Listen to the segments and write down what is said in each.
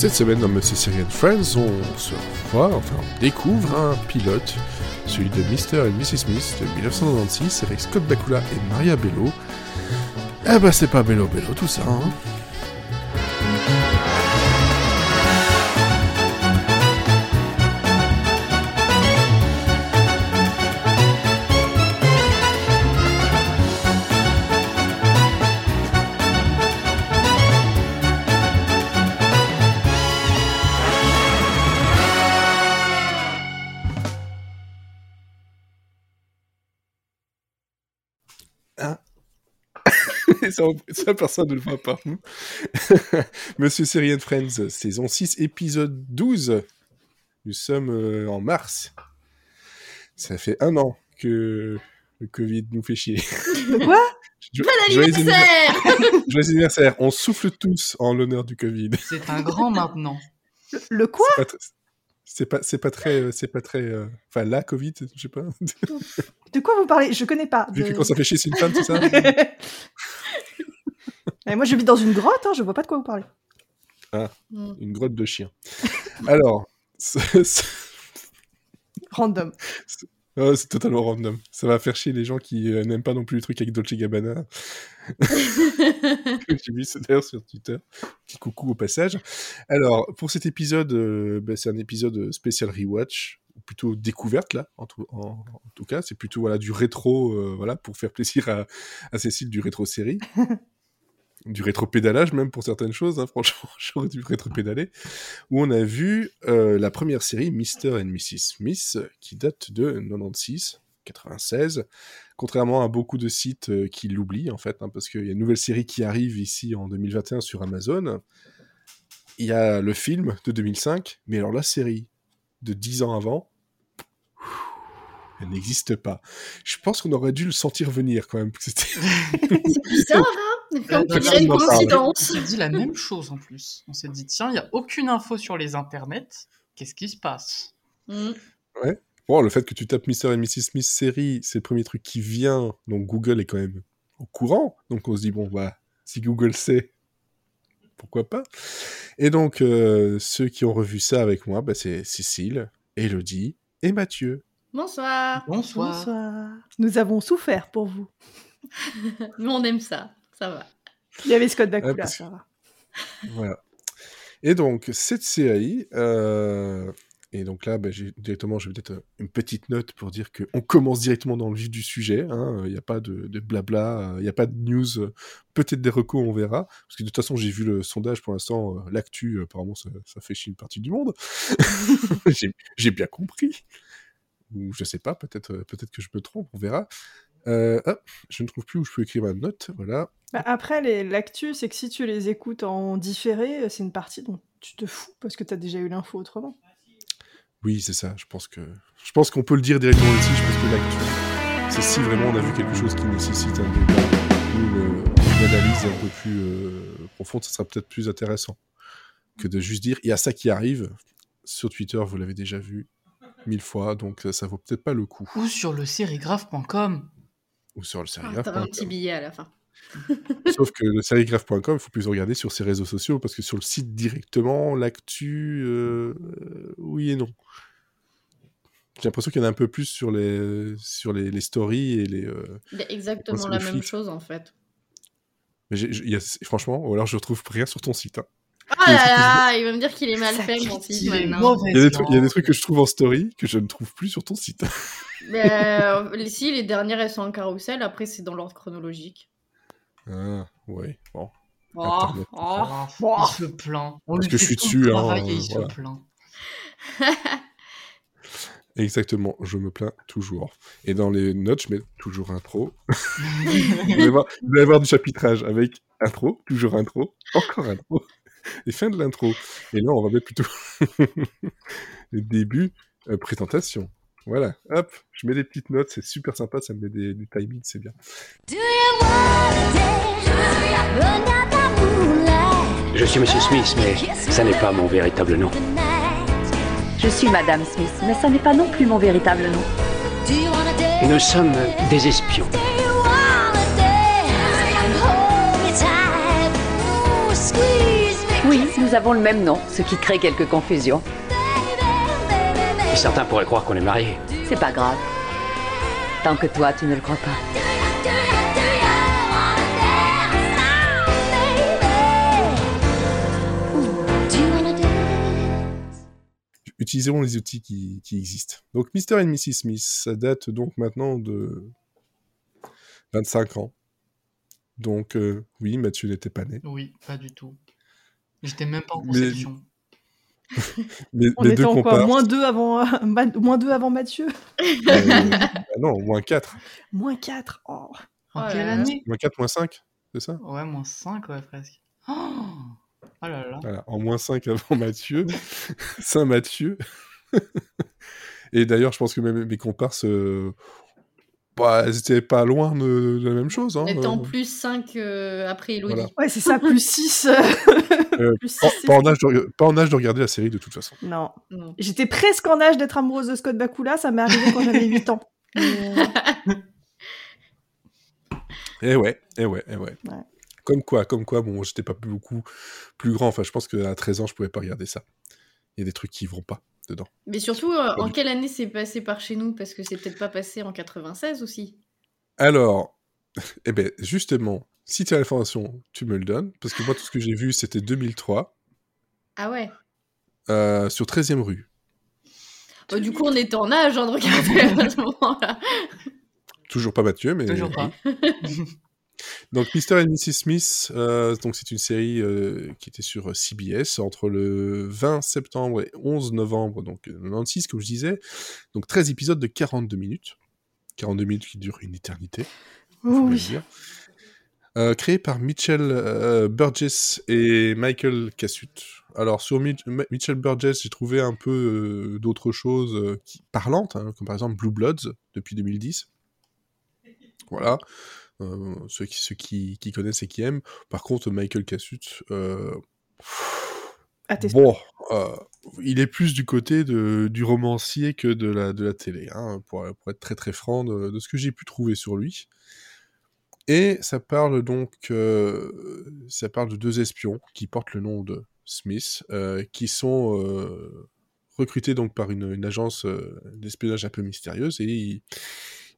Cette semaine dans Monsieur Syrian Friends, on se revoit, enfin on découvre un pilote, celui de Mr. et Mrs. Smith de 1996 avec Scott Bakula et Maria Bello. Eh bah c'est pas Bello Bello tout ça, hein ça, personne ne le voit pas. Monsieur Syrian Friends, saison 6, épisode 12. Nous sommes euh, en mars. Ça fait un an que le Covid nous fait chier. Quoi? Bon anniversaire Joyeux anniversaire On souffle tous en l'honneur du Covid. C'est un grand maintenant. Le quoi? C'est pas, c'est pas très, c'est pas très, euh, enfin la Covid, je sais pas. De quoi vous parlez? Je connais pas. Vu de- que quand ça fait chier, c'est une femme, c'est ça? Moi, je vis dans une grotte, hein, je vois pas de quoi vous parlez. Mm. Une grotte de chiens. Alors, c'est c'est- Random. oh, c'est totalement random. Ça va faire chier les gens qui euh, n'aiment pas non plus les trucs avec Dolce Gabbana. J'ai vu ça d'ailleurs sur Twitter. Petit coucou au passage. Alors, pour cet épisode, euh, bah, c'est un épisode spécial rewatch, ou plutôt découverte là, en tout, en- en tout cas. C'est plutôt voilà, du rétro, euh, voilà, pour faire plaisir à, à Cécile du rétro-série. du rétro-pédalage même pour certaines choses, hein, franchement, j'aurais dû rétro-pédaler. Où on a vu euh, la première série, Mr. and Mrs. Smith, qui date de 96. 96, contrairement à beaucoup de sites euh, qui l'oublient en fait, hein, parce qu'il y a une nouvelle série qui arrive ici en 2021 sur Amazon. Il y a le film de 2005, mais alors la série de 10 ans avant, elle n'existe pas. Je pense qu'on aurait dû le sentir venir quand même. C'est hein Comme tu dirais une parle. On coïncidence. s'est dit la même chose en plus. On s'est dit, tiens, il n'y a aucune info sur les internets. Qu'est-ce qui se passe? Mm. Bon, le fait que tu tapes Mr. et Mrs. Smith série, c'est le premier truc qui vient, donc Google est quand même au courant. Donc on se dit, bon, bah, si Google sait, pourquoi pas Et donc, euh, ceux qui ont revu ça avec moi, bah, c'est Cécile, Elodie et Mathieu. Bonsoir. Bonsoir. Bonsoir. Nous avons souffert pour vous. Mais on aime ça. Ça va. Il y avait Scott Bakula, Ah, parce ça va. Voilà. Et donc, cette série, euh, et donc là, bah, j'ai- directement, je vais peut-être euh, une petite note pour dire qu'on commence directement dans le vif du sujet. hein. Il n'y a pas de, de blabla, euh, il n'y a pas de news, peut-être des recos, on verra. Parce que de toute façon, j'ai vu le sondage pour l'instant, l'actu, apparemment, ça, ça fait chier une partie du monde. J'ai- j'ai bien compris. Ou je sais pas, peut-être peut-être que je me trompe, on verra. Euh, hop, je ne trouve plus où je peux écrire ma note, voilà. Bah, après, les- l'actu, c'est que si tu les écoutes en différé, euh, c'est une partie dont tu te fous parce que tu as déjà eu l'info autrement. Oui, c'est ça. Je pense que je pense qu'on peut le dire directement ici. Je pense que l'actu, c'est si vraiment on a vu quelque chose qui nécessite un débat ou une, une analyse un peu plus euh, profonde, ça sera peut-être plus intéressant que de juste dire il y a ça qui arrive. Sur Twitter, vous l'avez déjà vu mille fois, donc ça vaut peut-être pas le coup. Ou sur le sérigraphe.com. Ou sur le Ah, T'auras un petit billet à la fin. Sauf que le serigraphe.com, il faut plus regarder sur ses réseaux sociaux parce que sur le site directement, l'actu, euh, oui et non. J'ai l'impression qu'il y en a un peu plus sur les, sur les, les stories et les. euh, exactement la même chose en fait. mais y a- franchement, ou alors je retrouve rien sur ton site. hein. Ah là là, il va me dire qu'il est mal fait mon site maintenant. Il y, a des trucs, il y a des trucs que je trouve en story que je ne trouve plus sur ton site. Mais euh, les- si, les dernières elles sont en carrousel, après c'est dans l'ordre chronologique. Ah, ouais, bon. Oh, oh. Oh, il se plaint. On Parce que je suis dessus, hein, et il voilà. se plaint. Exactement, je me plains toujours. Et dans les notes, je mets toujours intro. y avoir, il va y avoir du chapitrage avec intro, toujours intro, encore intro, et fin de l'intro. Et là, on va mettre plutôt le début, euh, présentation. Voilà, hop, je mets des petites notes, c'est super sympa, ça me met des, du timing, c'est bien. Je suis Monsieur Smith, mais ça n'est pas mon véritable nom. Je suis Madame Smith, mais ça n'est pas non plus mon véritable nom. Nous sommes des espions. Oui, nous avons le même nom, ce qui crée quelques confusions. Certains pourraient croire qu'on est mariés. C'est pas grave. Tant que toi, tu ne le crois pas. Utilisons les outils qui, qui existent. Donc, Mr. et Mrs. Smith, ça date donc maintenant de 25 ans. Donc, euh, oui, Mathieu n'était pas né. Oui, pas du tout. J'étais même pas en Mais- conception. Les, On les était deux encore comparses. moins deux avant, Ma- moins deux avant Mathieu. euh, bah non, moins 4. Moins 4. Oh. En Oh quelle là. année Moins 4, moins 5, c'est ça? Ouais, moins 5, ouais, presque. Oh, oh là là. Voilà, en moins 5 avant Mathieu, Saint-Mathieu. Et d'ailleurs, je pense que même mes comparses, euh, bah, elles étaient pas loin de, de la même chose. Hein, en euh, plus 5 après Elodie. Voilà. Ouais, c'est ça, plus 6. Euh, plus pas, six, pas en âge de, pas en âge de regarder la série de toute façon. Non. Non. J'étais presque en âge d'être amoureuse de Scott Bakula, ça m'est arrivé quand j'avais 8 ans. Euh, Eh ouais, eh ouais, eh ouais. Ouais. Comme quoi, comme quoi, bon, j'étais pas beaucoup plus grand. Enfin, je pense qu'à 13 ans, je pouvais pas regarder ça. Il y a des trucs qui vont pas dedans. Mais surtout, euh, en du- quelle année c'est passé par chez nous? Parce que c'est peut-être pas passé en 96 aussi. Alors, eh ben, justement, si tu as l'information, tu me le donnes. Parce que moi, tout ce que j'ai vu, c'était 2003, Ah ouais. euh, sur 13e rue. Bah, du coup, on était en âge hein, de regarder à ce moment-là. Toujours pas Mathieu, mais. Toujours pas. Donc, Mr. and Mrs. Smith, euh, donc c'est une série euh, qui était sur CBS entre le 20 septembre et 11 novembre, donc euh, 96, comme je disais. Donc, 13 épisodes de 42 minutes. 42 minutes qui durent une éternité, oui. dire. Euh, créé par Mitchell euh, Burgess et Michael Cassut. Alors, sur Mi- Mitchell Burgess, j'ai trouvé un peu euh, d'autres choses euh, qui, parlantes, hein, comme par exemple Blue Bloods, depuis 2010. Voilà. Euh, ceux qui, ceux qui, qui connaissent et qui aiment. Par contre, Michael Cassut, euh, bon, euh, il est plus du côté de, du romancier que de la, de la télé, hein, pour, pour être très très franc de, de ce que j'ai pu trouver sur lui. Et ça parle donc, ça parle de deux espions qui portent le nom de Smith, qui sont recrutés donc par une, une agence d'espionnage un peu mystérieuse et ils,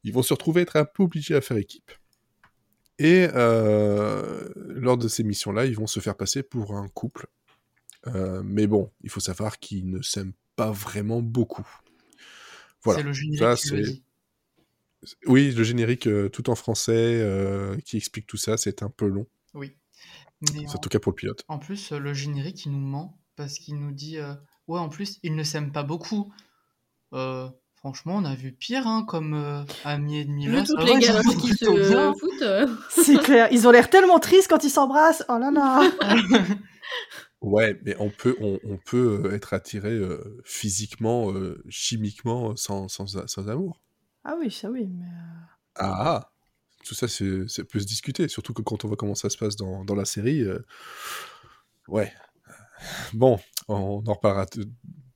ils vont se retrouver être un peu obligés à faire équipe. Et euh, lors de ces missions-là, ils vont se faire passer pour un couple. Euh, mais bon, il faut savoir qu'ils ne s'aiment pas vraiment beaucoup. Voilà. C'est le générique Ça, qui le. Oui, le générique euh, tout en français qui explique tout ça, c'est un peu long. Oui. Mais C'est en en, tout cas pour le pilote. en plus, le générique, il nous ment parce qu'il nous dit Ouais, en plus, ils ne s'aiment pas beaucoup. Euh, franchement, on a vu pire hein, comme euh, amis et demi. Là, toutes les sont qui se bien. foutent. C'est clair. Ils ont l'air tellement tristes quand ils s'embrassent. Oh là là. Ouais, mais on peut, on, on peut euh, être attiré euh, physiquement, euh, chimiquement, sans, sans, sans amour. Ah oui, ça oui. Mais... euh, Ah, tout ça, c'est, ça peut se discuter, surtout que quand on voit comment ça se passe dans, dans la série. euh, Ouais. Bon, on en reparlera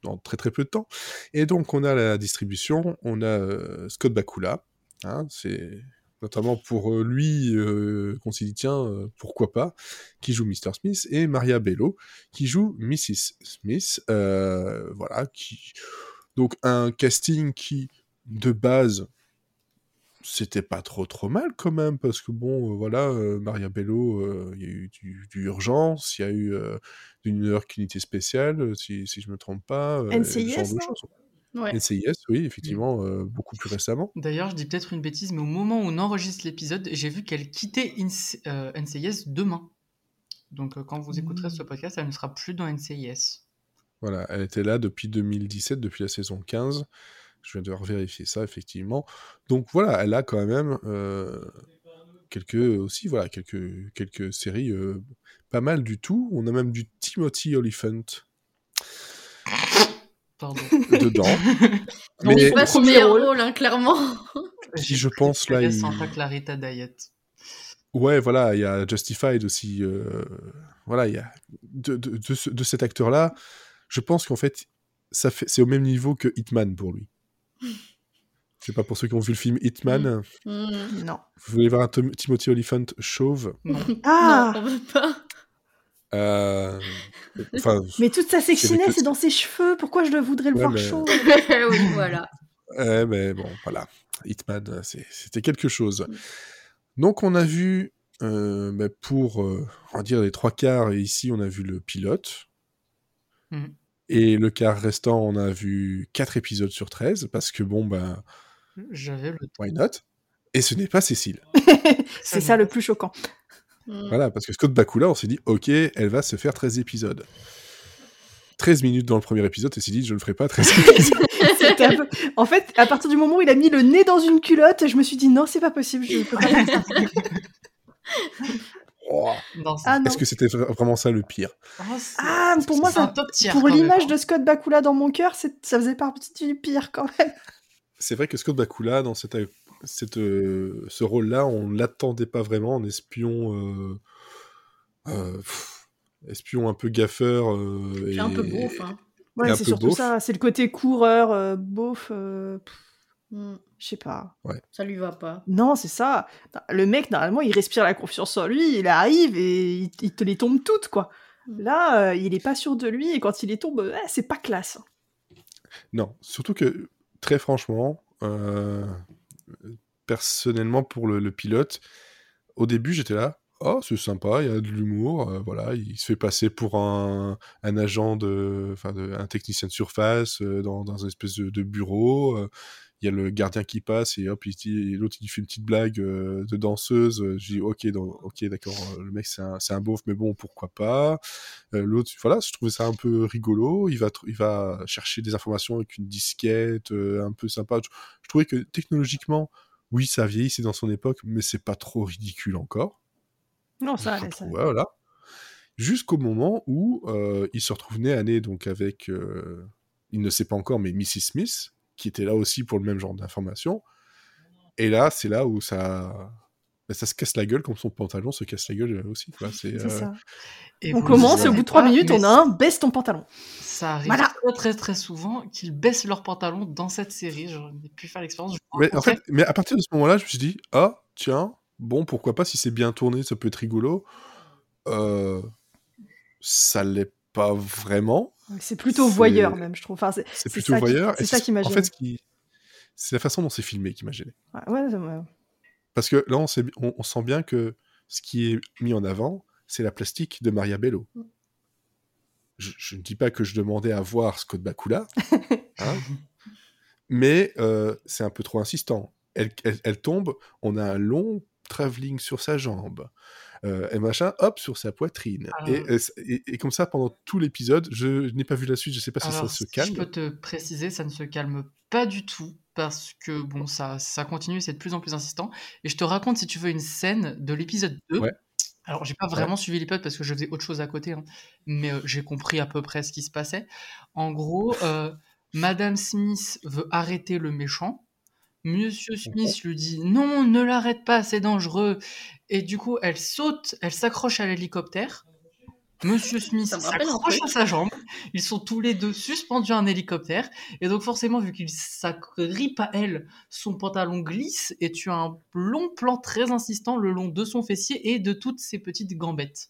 dans très très peu de temps. Et donc, on a la distribution, on a euh, Scott Bakula, hein, c'est notamment pour euh, lui euh, qu'on s'est dit, tiens, pourquoi pas, qui joue Mr. Smith, et Maria Bello, qui joue Mrs. Smith, voilà, qui... Donc, un casting qui, de base, c'était pas trop trop mal quand même parce que bon euh, voilà euh, Maria Bello euh, il y a eu du, du urgence il y a eu euh, New York unité spéciale si, si je me trompe pas euh, NCIS, non? Ouais. NCIS oui effectivement euh, beaucoup plus récemment D'ailleurs, je dis peut-être une bêtise, mais au moment où on enregistre l'épisode, j'ai vu qu'elle quittait INC- euh, NCIS demain. Donc, euh, quand vous écouterez ce podcast, elle ne sera plus dans NCIS. voilà elle était là depuis 2017 depuis la saison 15 je viens de vérifier ça effectivement donc voilà elle a quand même euh, quelques aussi voilà quelques quelques séries euh, pas mal du tout on a même du Timothy Oliphant Pardon. dedans On n'est mais pas son Premier meilleur rôle. rôle, hein, clairement. qui je pense là il... Santa Clarita Diet. Ouais, voilà, il y a Justified aussi. euh, voilà, il y a de, de, de, ce- de cet acteur-là. Je pense qu'en fait, ça fait, c'est au même niveau que Hitman pour lui. Je sais pas pour ceux qui ont vu le film Hitman. Hmm. Non. Vous voulez voir un Tom- Timothy Olyphant chauve? Non. Ah Non, on veut pas. Euh, Enfin, Mais toute sa sexiness que- est dans ses cheveux. Pourquoi je voudrais le Ouais, voir mais- chaud oui, voilà. Ouais, mais bon, voilà. Hitman, c'est- c'était quelque chose. Donc, on a vu, euh, bah, pour, euh, on va dire, les trois quarts, et ici, on a vu le pilote. Mhm. Et le quart restant, on a vu 4 épisodes sur 13, parce que bon, ben, J'avais le why not? Et ce n'est pas Cécile. C'est ça le plus choquant. Mm. Voilà, parce que Scott Bakula, on s'est dit, ok, elle va se faire 13 épisodes. 13 minutes dans le premier épisode, elle s'est dit, je ne ferai pas 13 épisodes. Peu- En fait, à partir du moment où il a mis le nez dans une culotte, je me suis dit non, c'est pas possible. Je peux pas faire ça. Oh, Ah. Est-ce que c'était vra- vraiment ça le pire? Oh, Ah, pour moi, c'est un ça, top tier. pour l'image hein. de Scott Bakula dans mon cœur, c'est- ça faisait partie du pire quand même. C'est vrai que Scott Bakula, dans cette, cette, euh, ce rôle-là, on ne l'attendait pas vraiment en espion. euh, euh, pff, espion un peu gaffeur. euh, C'est et- un peu beauf. Hein. Ouais, c'est surtout beauf. ça. C'est le côté coureur, euh, beauf. euh, pff, Mm. je sais pas. Ça lui va pas. Non, c'est ça. Le mec, normalement, il respire la confiance en lui, il arrive et il, il te les tombe toutes, quoi. Mm. Là, euh, il est pas sûr de lui et quand il les tombe, ouais, c'est pas classe. Non, surtout que, très franchement, euh, personnellement, pour le, le pilote, au début, j'étais là. Oh, c'est sympa, il y a de l'humour, euh, voilà, il se fait passer pour un, un agent de, enfin, un technicien de surface euh, dans, dans un espèce de, de bureau. Il y a le gardien qui passe et hop, l'autre il fait une petite blague euh, de danseuse. euh, Je dis ok, ok, d'accord, euh, le mec c'est un, un beauf, mais bon, pourquoi pas. Euh, L'autre, voilà, je trouvais ça un peu rigolo. Il va, il va chercher des informations avec une disquette, euh, un peu sympa. Je, je trouvais que technologiquement, oui, ça vieillit, c'est dans son époque, mais c'est pas trop ridicule encore. Non, ça allait, ça voilà. Jusqu'au moment où il se retrouve nez à nez donc avec, il ne sait pas encore, mais Mrs. Smith, qui était là aussi pour le même genre d'informations. Et là, c'est là où ça, bah, ça se casse la gueule, comme son pantalon se casse la gueule euh, aussi. quoi. C'est, C'est euh, ça. Et On commence, le au bout de 3 pas, minutes, on a un baisse ton pantalon. Ça arrive Voilà. très très très souvent qu'ils baissent leurs pantalons dans cette série. J'en ai pu faire l'expérience. Je Mais en fait, mais à partir de ce moment-là, je me suis dit, ah, tiens, bon, pourquoi pas, si c'est bien tourné, ça peut être rigolo. Euh, ça l'est pas vraiment. C'est plutôt voyeur, même, je trouve. Enfin, c'est C'est C'est plutôt ça qui- voyeur. c'est ça qui m'a En fait, ce qui... c'est la façon dont c'est filmé qui m'a gêné. ouais, ouais, ouais. Parce que là, on, sait- on- on sent bien que ce qui est mis en avant, c'est la plastique de Maria Bello. Mm. Je, je ne dis pas que je demandais à voir Scott Bakula, hein, mais euh, c'est un peu trop insistant. Elle, elle- elle tombe, on a un long travelling sur sa jambe, euh, et machin, hop, sur sa poitrine. Ah. Et, et- et- comme ça, pendant tout l'épisode, je, n'ai pas vu la suite, je ne sais pas si Alors, ça se si calme. je peux te préciser, ça ne se calme pas du tout parce que bon, ça, ça continue, c'est de plus en plus insistant. Et je te raconte, si tu veux, une scène de l'épisode 2. Ouais. Alors, j'ai pas vraiment suivi l'épisode parce que je faisais autre chose à côté, hein, mais euh, j'ai compris à peu près ce qui se passait. En gros, euh, Madame Smith veut arrêter le méchant. Monsieur Smith lui dit non, ne l'arrête pas, c'est dangereux. Et du coup, elle saute, elle s'accroche à l'hélicoptère. Monsieur Smith s'accroche à sa jambe. Ils sont tous les deux suspendus à un hélicoptère. Et donc, forcément, vu qu'il s'agrippe à elle, son pantalon glisse et tu as un long plan très insistant le long de son fessier et de toutes ses petites gambettes.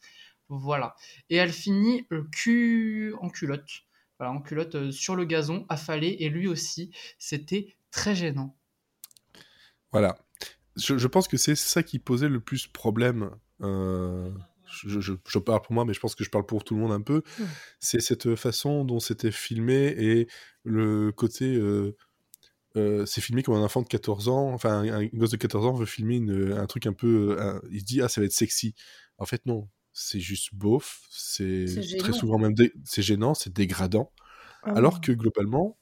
Voilà. Et elle finit le cul en culotte. Voilà, en culotte euh, sur le gazon, affalée. Et lui aussi, c'était très gênant. Voilà. Je, je pense que c'est ça qui posait le plus problème. euh, je, je- je parle pour moi, mais je pense que je parle pour tout le monde un peu. C'est cette façon dont c'était filmé et le côté. euh, euh, c'est filmé comme un enfant de 14 ans. Enfin, un, un gosse de 14 ans veut filmer une- un truc un peu. un- il se dit, ah, ça va être sexy. En fait, non. C'est juste beauf. C'est très souvent même. C'est gênant, c'est dégradant. Ah Alors oui. que globalement,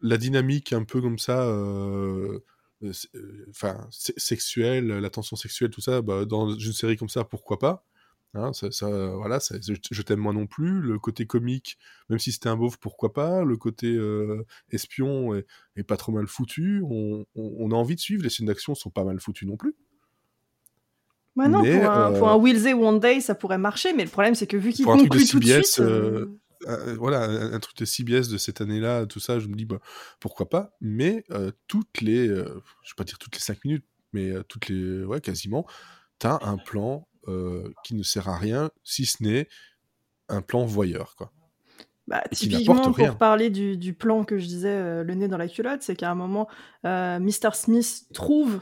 la dynamique un peu comme ça, euh, enfin se- sexuelle, la tension sexuelle, tout ça, bah, dans une série comme ça, pourquoi pas Hein, ça, ça, voilà, ça- je, je t'aime moi non plus. Le côté comique, même si c'était un beauf, pourquoi pas Le côté euh, espion est, est pas trop mal foutu. On, on- on a envie de suivre. Les scènes d'action sont pas mal foutues non plus. Ouais, non, Mais, pour, un, euh, pour un Will They One Day, ça pourrait marcher, mais le problème, c'est que vu qu'il conclut tout de suite. euh, euh, voilà, un, un truc de CBS de cette année-là, tout ça, je me dis, bah, pourquoi pas Mais euh, toutes les, euh, je vais pas dire toutes les 5 minutes, mais euh, toutes les, ouais, quasiment, t'as un plan euh, qui ne sert à rien, si ce n'est un plan voyeur, quoi. Bah, typiquement, rien. pour parler du, du plan que je disais, euh, le nez dans la culotte, c'est qu'à un moment, euh, Mr. Smith trouve,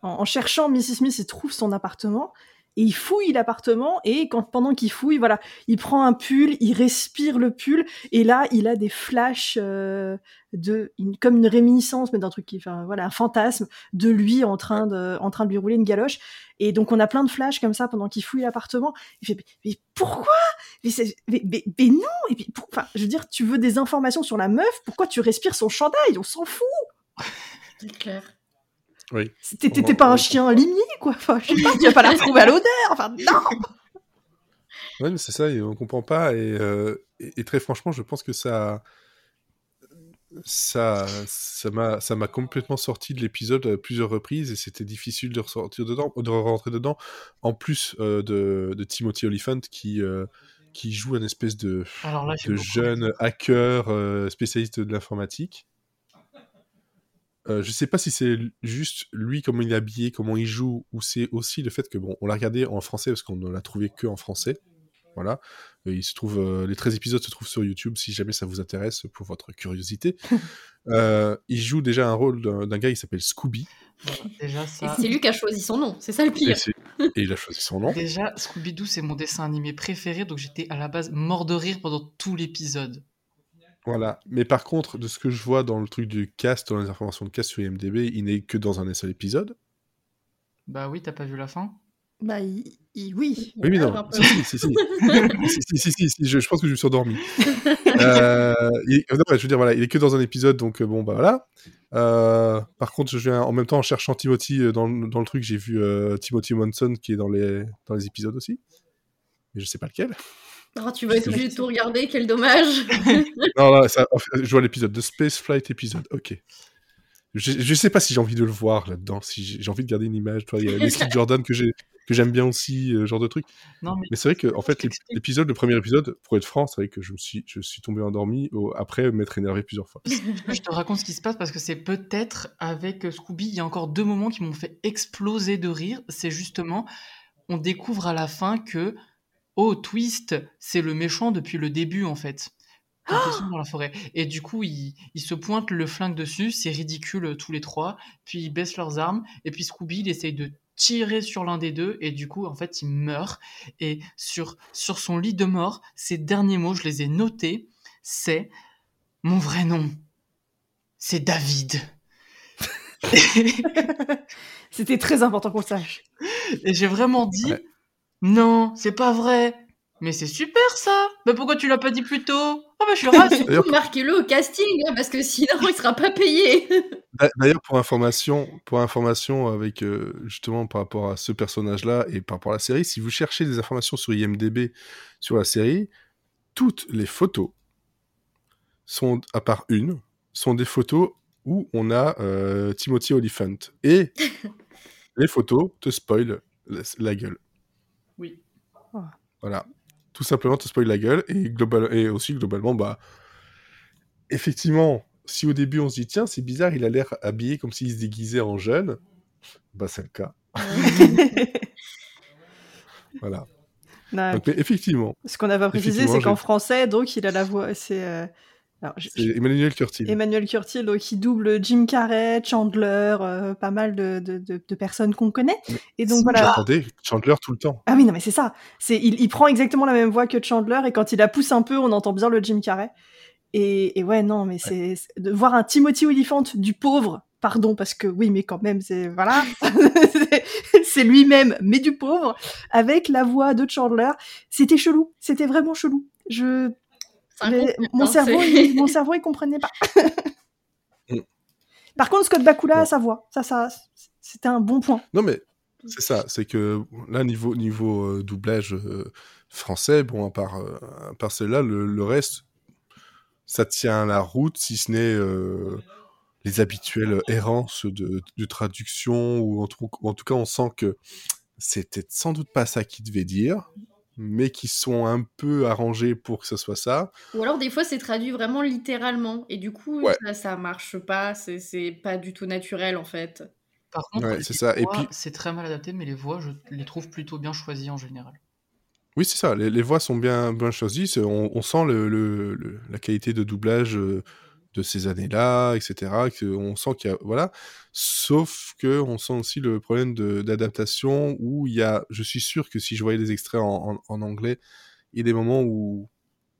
en, en cherchant Mrs. Smith, il trouve son appartement, et il fouille l'appartement, et pendant qu'il fouille, voilà, il prend un pull, il respire le pull, et là, il a des flashs euh, de, comme une réminiscence, mais d'un truc qui, voilà, un fantasme de lui en train de, en train de lui rouler une galoche. Et donc, on a plein de flashs comme ça pendant qu'il fouille l'appartement. Il fait, mais, pourquoi? Mais, non Et puis, je veux dire, tu veux des informations sur la meuf Pourquoi tu respires son chandail? On s'en fout C'est clair. C'était- T'étais pas un chien limier, quoi Enfin, je sais pas, tu vas pas la retrouver à l'odeur Enfin, non Ouais, mais c'est ça, et on comprend pas. Et, euh, et, et très franchement, je pense que ça, ça, ça m'a, ça m'a complètement sorti de l'épisode à plusieurs reprises, et c'était difficile de ressortir dedans, de rentrer dedans. En plus euh, de, de Timothy Olyphant qui, euh, qui joue un espèce de, Alors là, j'ai de beaucoup jeune hacker euh, spécialiste de l'informatique. Euh, je sais pas si c'est juste lui, comment il est habillé, comment il joue, ou c'est aussi le fait que, bon, on l'a regardé en français parce qu'on ne l'a trouvé que en français. Voilà. Et il se trouve, euh, les 13 épisodes se trouvent sur YouTube si jamais ça vous intéresse pour votre curiosité. Euh, il joue déjà un rôle d'un gars qui s'appelle Scooby. Déjà, ça. c'est lui qui a choisi son nom, c'est ça le pire. et il a choisi son nom. Déjà, Scooby-Doo, c'est mon dessin animé préféré, donc j'étais à la base mort de rire pendant tout l'épisode. Voilà. Mais par contre, de ce que je vois dans le truc du cast, dans les informations de cast sur IMDb, il n'est que dans un seul épisode. Bah oui, t'as pas vu la fin? Bah, il- il- oui. Oui, mais non. Si, si, si, si. si, si, si, si, si, je, je pense que je me suis endormi. Euh, il- non, ouais, je veux dire, voilà, il est que dans un épisode, donc euh, bon, bah voilà. Euh, par contre, je viens en même temps en cherchant Timothy euh, dans, le- dans le truc, j'ai vu euh, Timothy Monson qui est dans les, dans les épisodes aussi. Mais je sais pas lequel. Oh, tu vas être obligé de tout regarder, quel dommage. Non, là, ça, en fait, je vois l'épisode de Space Flight épisode, ok. Je, je sais pas si j'ai envie de le voir là-dedans, si j'ai envie de garder une image. Il y a Leslie Jordan que j'ai que j'aime bien aussi, euh, genre de truc. Non, mais Mais c'est vrai que en fait, l'ép- l'épisode, le premier épisode, pour être franc, c'est vrai que je me suis, je suis tombé endormi au- après m'être énervé plusieurs fois. je te raconte ce qui se passe? Parce que c'est peut-être avec euh, Scooby, il y a encore deux moments qui m'ont fait exploser de rire. C'est justement, on découvre à la fin que, oh, Twist, c'est le méchant depuis le début en fait. Quand ils sont dans la forêt. Et du coup, ils, ils se pointent le flingue dessus, c'est ridicule euh, tous les trois. Puis ils baissent leurs armes, et puis Scooby, il essaye de tirer sur l'un des deux, et du coup, en fait, il meurt. Et sur, sur son lit de mort, ces derniers mots, je les ai notés, c'est mon vrai nom, c'est David. C'était très important qu'on le sache. Et j'ai vraiment dit, Ouais. Non, c'est pas vrai. Mais c'est super ça. Mais pourquoi tu l'as pas dit plus tôt? Oh bah je suis ravie. Marquez-le au casting, hein, parce que sinon il sera pas payé. D'a- D'ailleurs, pour information, pour information avec euh, justement par rapport à ce personnage-là et par rapport à la série, si vous cherchez des informations sur IMDb sur la série, toutes les photos sont, à part une, sont des photos où on a euh, Timothy Olyphant. Et les photos te spoilent la, la gueule. Oui. Voilà. Tout simplement te spoil la gueule. Et, global, et aussi, globalement, bah, effectivement, si au début on se dit, tiens, c'est bizarre, il a l'air habillé comme s'il se déguisait en jeune, bah, c'est le cas. Voilà. Non, Donc, mais effectivement, ce qu'on avait précisé, effectivement, c'est qu'en français, donc, il a la voix. C'est. euh, alors, je- c'est Emmanuel Curtil. Emmanuel Curtil, donc, qui double Jim Carrey, Chandler, euh, pas mal de, de- de- de personnes qu'on connaît. Et donc voilà. J'entendais Chandler tout le temps. Ah oui, non, mais c'est ça. C'est, il, il prend exactement la même voix que Chandler, et quand il la pousse un peu, on entend bien le Jim Carrey. Et, et ouais, non, mais c'est, c'est- de voir un Timothy Olyphant du pauvre, pardon, parce que oui, mais quand même, c'est, voilà. C'est lui-même, mais du pauvre, avec la voix de Chandler. C'était chelou. C'était vraiment chelou. Je, Mon hein, cerveau, il, mon cerveau, il comprenait pas. Mm. Par contre, Scott Bakula a sa voix. Ça, ça, c'était un bon point. Non, mais c'est ça. C'est que là, niveau, niveau euh, doublage euh, français, bon, à part, euh, à part celle-là, le, le reste, ça tient la route, si ce n'est euh, les habituelles errances de, de traduction, ou en, tout, en tout cas, on sent que c'était sans doute pas ça qu'il devait dire, mais qui sont un peu arrangés pour que ce soit ça. Ou alors des fois c'est traduit vraiment littéralement et du coup Ouais. ça, ça marche pas, c'est pas du tout naturel en fait. Par contre, Ouais, c'est ça. Et puis- c'est très mal adapté, mais les voix, je les trouve plutôt bien choisies en général. Oui, c'est ça. Les, les voix sont bien, bien choisies. On, on sent le, le- le- la qualité de doublage euh, de ces années-là, etc. Que on sent qu'il y a, voilà. Sauf que on sent aussi le problème d'adaptation où il y a. Je suis sûr que si je voyais des extraits en, en- en anglais, il y a des moments où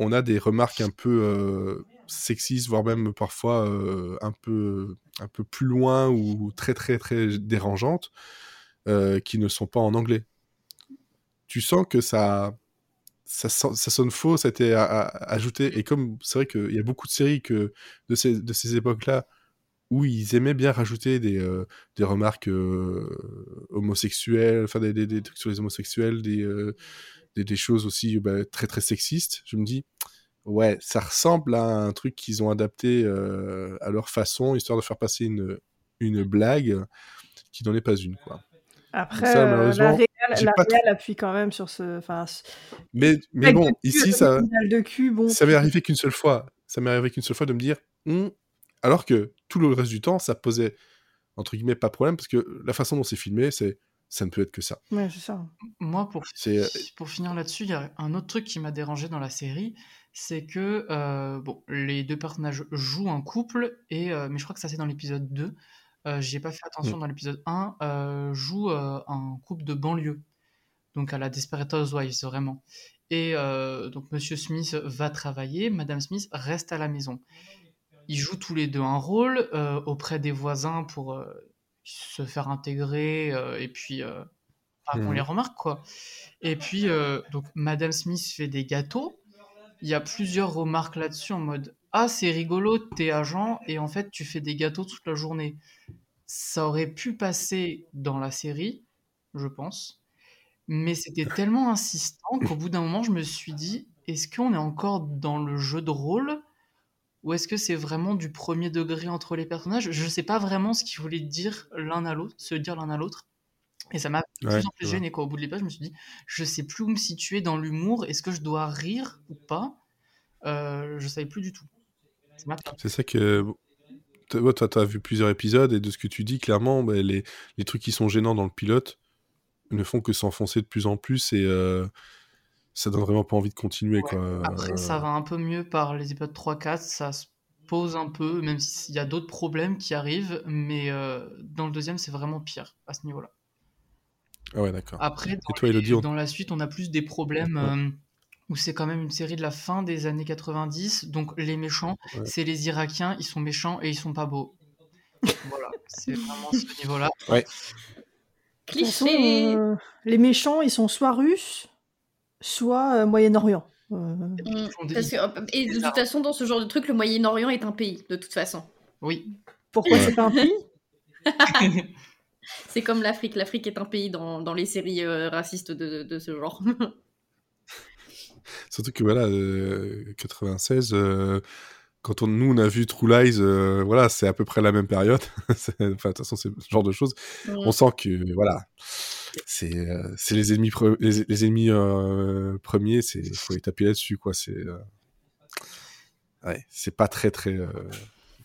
on a des remarques un peu euh, sexistes, voire même parfois euh, un peu un peu plus loin ou très très très dérangeantes, euh, qui ne sont pas en anglais tu sens que ça, ça, son- ça sonne faux, ça a été ajouté. Et comme c'est vrai qu'il y a beaucoup de séries que, de ces, de ces époques-là où ils aimaient bien rajouter des, euh, des remarques euh, homosexuelles, enfin des, des- trucs sur les homosexuels, des, euh, des, choses aussi bah, très très sexistes, je me dis, ouais, ça ressemble à un truc qu'ils ont adapté à leur façon, histoire de faire passer une, une blague qui n'en est pas une. Quoi. Après, Ça, euh, la j'ai la appuie quand même sur ce. Enfin, ce- Mais, bon, cul, ici, ça, original de cul, bon. ça m'est arrivé qu'une seule fois. Ça m'est arrivé qu'une seule fois de me dire, Hmm. alors que tout le reste du temps, ça posait entre guillemets pas de problème parce que la façon dont c'est filmé, c'est ça ne peut être que ça. Ouais, c'est ça. Moi, pour, euh, pour finir là-dessus, il y a un autre truc qui m'a dérangé dans la série, c'est que euh, bon, les deux personnages jouent un couple, et, euh, mais je crois que ça c'est dans l'épisode 2, euh, j'y ai pas fait attention Mm. dans l'épisode 1, euh, jouent euh, un couple de banlieue, donc à la Desperate Housewives vraiment. Et euh, donc Monsieur Smith va travailler, Madame Smith reste à la maison. Ils jouent tous les deux un rôle auprès des voisins pour se faire intégrer, et puis Mhm. les remarque quoi. Et puis, donc, Madame Smith fait des gâteaux. Il y a plusieurs remarques là-dessus en mode Ah, c'est rigolo, t'es agent et en fait, tu fais des gâteaux toute la journée. Ça aurait pu passer dans la série, je pense. Mais c'était tellement insistant qu'au bout d'un moment, je me suis dit Est-ce qu'on est encore dans le jeu de rôle ou est-ce que c'est vraiment du premier degré entre les personnages? Je sais pas vraiment ce qu'ils voulaient dire l'un à l'autre, se dire l'un à l'autre. Et ça m'a Ouais, plus en plus gêné. Quoi. Au bout de l'épisode, je me suis dit, je sais plus où me situer dans l'humour. Est-ce que je dois rire ou pas? Euh, Je savais plus du tout. C'est ça que toi, toi, t'as vu plusieurs épisodes et de ce que tu dis, clairement, bah, les, les trucs qui sont gênants dans le pilote ne font que s'enfoncer de plus en plus et euh, ça donne vraiment pas envie de continuer. Ouais. Quoi. Après, ça va un peu mieux par les épisodes 3-4. Ça se pose un peu, même s'il y a d'autres problèmes qui arrivent. Mais euh, dans le deuxième, c'est vraiment pire à ce niveau-là. Ah ouais, d'accord. Après, dans, toi, les- Elodie, on- dans la suite, on a plus des problèmes euh, où c'est quand même une série de la fin des années 90. Donc les méchants, Ouais. c'est les Irakiens, ils sont méchants et ils sont pas beaux. voilà, c'est vraiment ce niveau-là. Cliché. euh, les méchants, ils sont soit russes, soit euh, Moyen-Orient. Euh, parce que, et de toute façon, dans ce genre de truc, le Moyen-Orient est un pays, de toute façon. Oui. pourquoi Ouais. c'est pas un pays? C'est comme l'Afrique. L'Afrique est un pays dans, dans les séries euh, racistes de, de ce genre. Surtout que voilà, euh, 96, euh, quand on, nous on a vu True Lies, euh, voilà, c'est à peu près la même période. Enfin, de toute façon, c'est ce genre de choses. On sent que voilà, c'est euh, c'est les ennemis, pre- les, les ennemis euh, premiers, c'est faut les taper là-dessus quoi. C'est euh, ouais, c'est pas très très euh,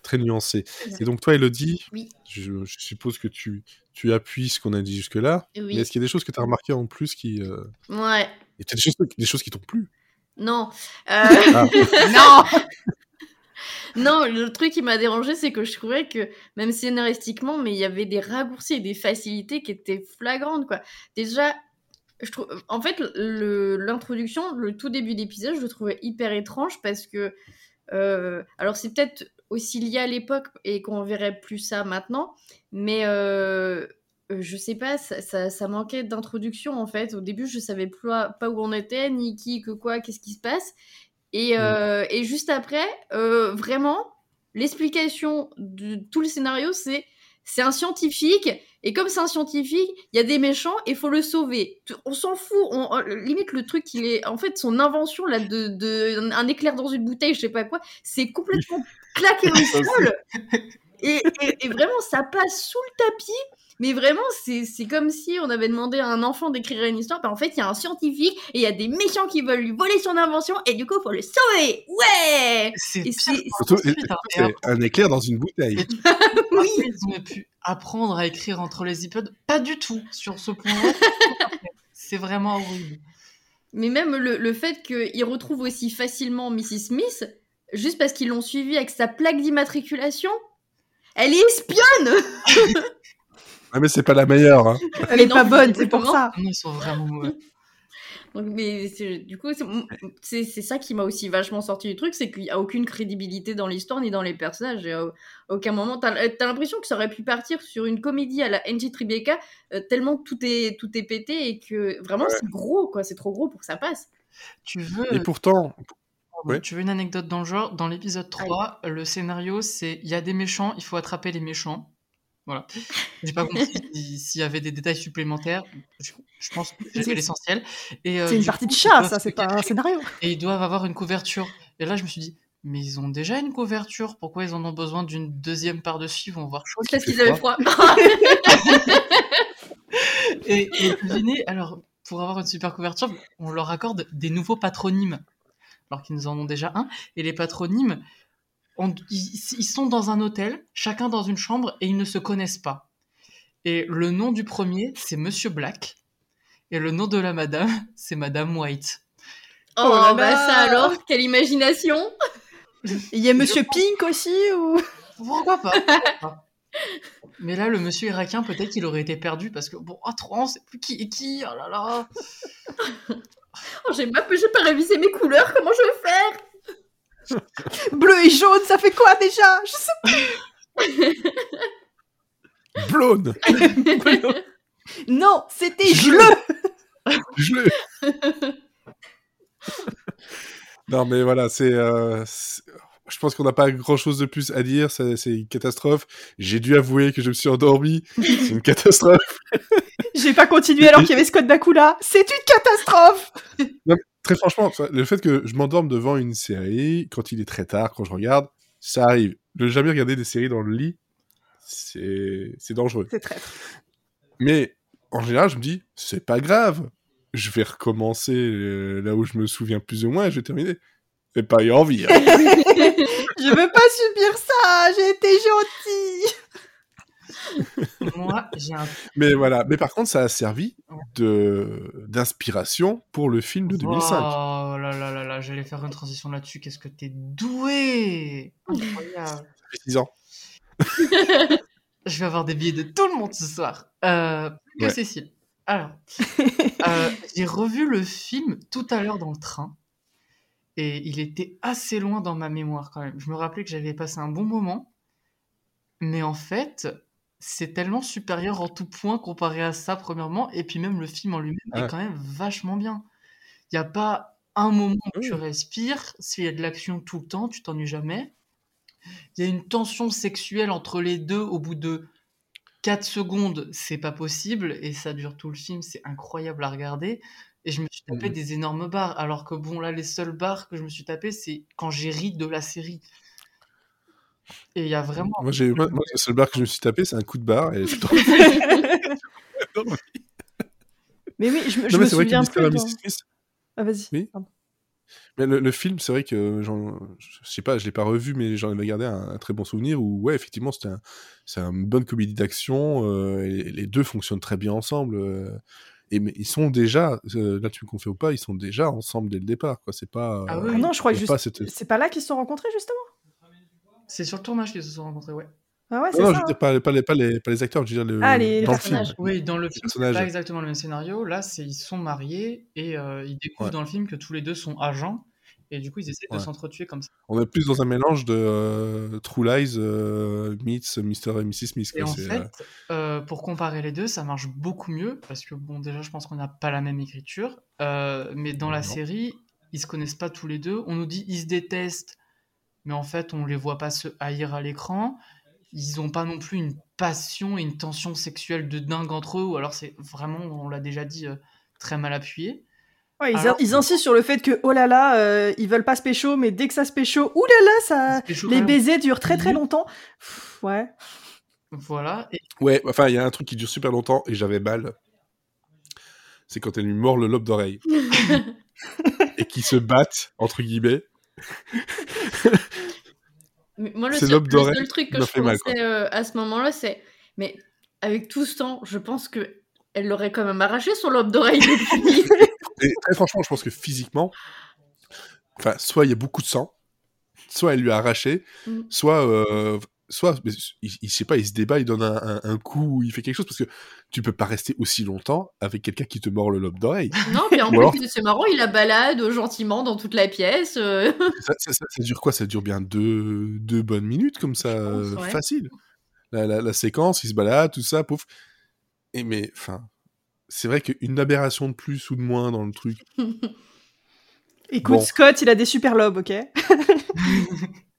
très nuancé. Et donc toi, Elodie, Oui. je, je suppose que tu tu appuies ce qu'on a dit jusque là. Oui. Mais est-ce qu'il y a des choses que tu as remarquées en plus qui euh... Ouais. Il y a des choses, des choses qui t'ont plu? Non. Euh, Ah. non Non, le truc qui m'a dérangé, c'est que je trouvais que, même scénaristiquement, mais il y avait des raccourcis et des facilités qui étaient flagrantes, quoi. Déjà, je trouve... En fait, le- l'introduction, le tout début d'épisode, je le trouvais hyper étrange parce que... euh, alors, c'est peut-être aussi lié à l'époque et qu'on verrait plus ça maintenant, mais... euh, euh, je sais pas, ça, ça- ça manquait d'introduction en fait. Au début, je savais plus, pas où on était, ni qui, que quoi, qu'est-ce qui se passe. Et, euh, et juste après, euh, vraiment, l'explication de tout le scénario, c'est c'est un scientifique, et comme c'est un scientifique, il y a des méchants, et faut le sauver. On s'en fout, on, on- limite le truc, il est, en fait, son invention là de, de un éclair dans une bouteille, je sais pas quoi, c'est complètement claqué au sol. Et, et- et vraiment, ça passe sous le tapis, Mais vraiment, c'est c'est comme si on avait demandé à un enfant d'écrire une histoire. Ben, en fait, il y a un scientifique et il y a des méchants qui veulent lui voler son invention et du coup, il faut le sauver. Ouais C'est un éclair dans une bouteille. Et- Après, ils auraient pu apprendre à écrire entre les épisodes. Pas du tout sur ce point-là. C'est vraiment horrible. Mais même le, le fait qu'il retrouve aussi facilement Mrs. Smith, juste parce qu'ils l'ont suivi avec sa plaque d'immatriculation, elle est espionne Ah, mais c'est pas la meilleure. Hein. Elle Mais est non, pas bonne, c'est pour ça. Non, ils sont vraiment mauvais. Donc, mais c'est- du coup, c'est- ça qui m'a aussi vachement sorti du truc, c'est qu'il n'y a aucune crédibilité dans l'histoire ni dans les personnages. Et à aucun moment, t'as as, l'impression que ça aurait pu partir sur une comédie à la NJ Tribeca, euh, tellement tout est, tout est pété et que vraiment Ouais. c'est gros, quoi. C'est trop gros pour que ça passe. Tu veux, Et pourtant, ouais. tu veux une anecdote dans le genre? Dans l'épisode 3, le scénario, c'est il y a des méchants, il faut attraper les méchants. Voilà. J'ai pas compris si- s'il y avait des détails supplémentaires. Je, je pense que j'ai fait l'essentiel. Et, euh, C'est une du partie coup, de chat, ça, c'est pas un scénario. Et ils doivent avoir une couverture. Et là, je me suis dit, mais ils ont déjà une couverture. Pourquoi ils en ont besoin d'une deuxième par-dessus? Ils vont voir chaud. Parce qu'ils avaient froid. Et, et devinez, alors, pour avoir une super couverture, on leur accorde des nouveaux patronymes, alors qu'ils nous en ont déjà un. Et les patronymes, on- ils, ils sont dans un hôtel, chacun dans une chambre, et ils ne se connaissent pas. Et le nom du premier, c'est Monsieur Black. Et le nom de la madame, c'est Madame White. Oh, Oh là bah là. ça alors, quelle imagination Il y a Monsieur Pink aussi, ou... Pourquoi pas, Mais là, le monsieur irakien, peut-être qu'il aurait été perdu parce que, bon, à 3 ans, c'est plus qui est qui, oh là là. Oh, J'ai pas, j'ai pas révisé mes couleurs, comment je vais faire? Bleu et jaune, ça fait quoi déjà? Je sais blonde. Non, c'était bleu l'ai. non, mais voilà, c'est. euh, je pense qu'on n'a pas grand chose de plus à dire. C'est une catastrophe. J'ai dû avouer que je me suis endormi. C'est une catastrophe. J'ai pas continué alors qu'il y avait Scott Bakula. C'est une catastrophe Très franchement, le fait que je m'endorme devant une série, quand il est très tard, quand je regarde, ça arrive. Ne jamais regarder des séries dans le lit, c'est c'est dangereux. C'est traître. Mais en général, je me dis, c'est pas grave. Je vais recommencer euh, là où je me souviens plus ou moins et je vais terminer. J'ai pas eu envie. hein. Je veux pas subir ça, j'ai été gentille Moi, j'ai un Mais voilà. Mais par contre, ça a servi de d'inspiration pour le film de 2005. Oh là là là là, j'allais faire une transition là-dessus. Qu'est-ce que t'es doué Incroyable. Ça fait six ans. Je vais avoir des billets de tout le monde ce soir. Euh, que Ouais. Cécile. Alors, euh, j'ai revu le film tout à l'heure dans le train. Et il était assez loin dans ma mémoire quand même. Je me rappelais que j'avais passé un bon moment. Mais en fait, c'est tellement supérieur en tout point comparé à ça, premièrement. Et puis même le film en lui-même Ah. est quand même vachement bien. Il n'y a pas un moment où tu respires. S'il y a de l'action tout le temps, tu t'ennuies jamais. Il y a une tension sexuelle entre les deux au bout de 4 secondes, c'est pas possible, et ça dure tout le film, c'est incroyable à regarder. Et je me suis tapé Mhm. des énormes barres, alors que bon, là, les seules barres que je me suis tapé, c'est quand j'ai ri de la série. Et il y a vraiment. Moi, j'ai, moi, moi, le seul bar que je me suis tapé, c'est un coup de barre. Et je Mais oui, je, me- je vrai souviens dit plus. dans-. Ah, vas-y. Oui. Pardon. Mais le, le film, c'est vrai que j'en, je sais pas, je l'ai pas revu, mais j'en avais gardé un, un très bon souvenir où, ouais, effectivement, c'était un, c'est une bonne comédie d'action. euh, et les deux fonctionnent très bien ensemble. euh, et mais ils sont déjà, euh, là, tu me confies ou pas, ils sont déjà ensemble dès le départ. Quoi. C'est pas. Ah oui, Ah non, je crois que juste... pas cette- c'est pas là qu'ils se sont rencontrés, justement? C'est sur le tournage qu'ils se sont rencontrés, ouais. Ah ouais, Non, non, ça. je veux dire pas, pas, les, pas, les, pas les acteurs, je veux dire le, Ah, les- les dans le personnages. film. Oui, dans le film, c'est pas exactement le même scénario. Là, c'est ils sont mariés et euh, ils découvrent Ouais. dans le film que tous les deux sont agents. Et du coup, ils essaient de s'entretuer comme ça. On est plus dans un mélange de euh, True Lies euh, meets Mr. et Mrs. Smith. Et Quoi. en fait, euh, euh, pour comparer les deux, ça marche beaucoup mieux parce que bon, déjà, je pense qu'on n'a pas la même écriture, euh, mais dans la Non. série, ils se connaissent pas tous les deux. On nous dit ils se détestent, mais en fait, on les voit pas se haïr à l'écran. Ils ont pas non plus une passion et une tension sexuelle de dingue entre eux, ou alors c'est vraiment, on l'a déjà dit, euh, très mal appuyé. Ouais, ils, Alors- ils insistent sur le fait que, oh là là, euh, ils veulent pas se pécho, mais dès que ça se pécho, ouh là là, ça... Les baisers durent très très Mhm. longtemps. Pff, ouais. Voilà. Et Ouais, enfin, il y a un truc qui dure super longtemps et j'avais mal. C'est quand elle lui mord le lobe d'oreille. et qu'ils se battent, entre guillemets. Moi, le C'est seul, le truc que je pensais euh, à ce moment-là, c'est. Mais avec tout ce temps, je pense que elle l'aurait quand même arraché son lobe d'oreille. Et très franchement, je pense que physiquement, enfin, soit il y a beaucoup de sang, soit elle lui a arraché, Mm. soit, euh, soit, mais il, il- je sais pas, il se débat, il donne un, un- un coup, il fait quelque chose parce que tu peux pas rester aussi longtemps avec quelqu'un qui te mord le lobe d'oreille. non, puis en plus, alors- c'est marrant, il la balade gentiment dans toute la pièce. euh. ça, ça- ça- ça dure quoi? Ça dure bien deux, deux bonnes minutes comme ça, pense, euh, ouais. facile. La, la- la séquence, il se balade, tout ça, pouf. Et mais, enfin, c'est vrai qu'une aberration de plus ou de moins dans le truc. Écoute, Bon. Scott, il a des super lobes, ok?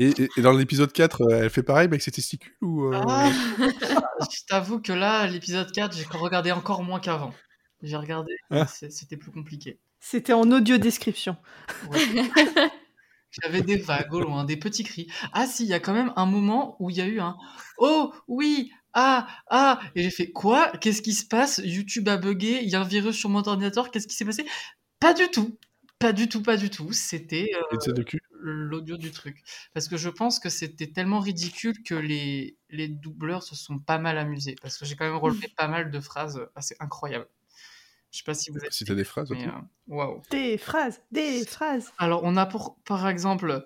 Et, et- et dans l'épisode 4, euh, elle fait pareil avec ses testicules ou euh, Ah, je t'avoue que là, l'épisode 4, j'ai regardé encore moins qu'avant. J'ai regardé, Ah. c'était plus compliqué. C'était en audio description. Ouais. J'avais des vagues au loin, des petits cris. Ah si, il y a quand même un moment où il y a eu un Oh oui, ah, ah Et j'ai fait quoi? Qu'est-ce qui se passe? YouTube a bugué, il y a un virus sur mon ordinateur, qu'est-ce qui s'est passé? Pas du tout. Pas du tout, pas du tout. C'était euh, têtes de cul l'audio du truc. Parce que je pense que c'était tellement ridicule que les, les doubleurs se sont pas mal amusés. Parce que j'ai quand même relevé pas mal de phrases assez incroyables. Je sais pas si vous êtes. Si t'as des phrases, mais, ok. euh. Des phrases, des phrases. Alors, on a pour, par exemple,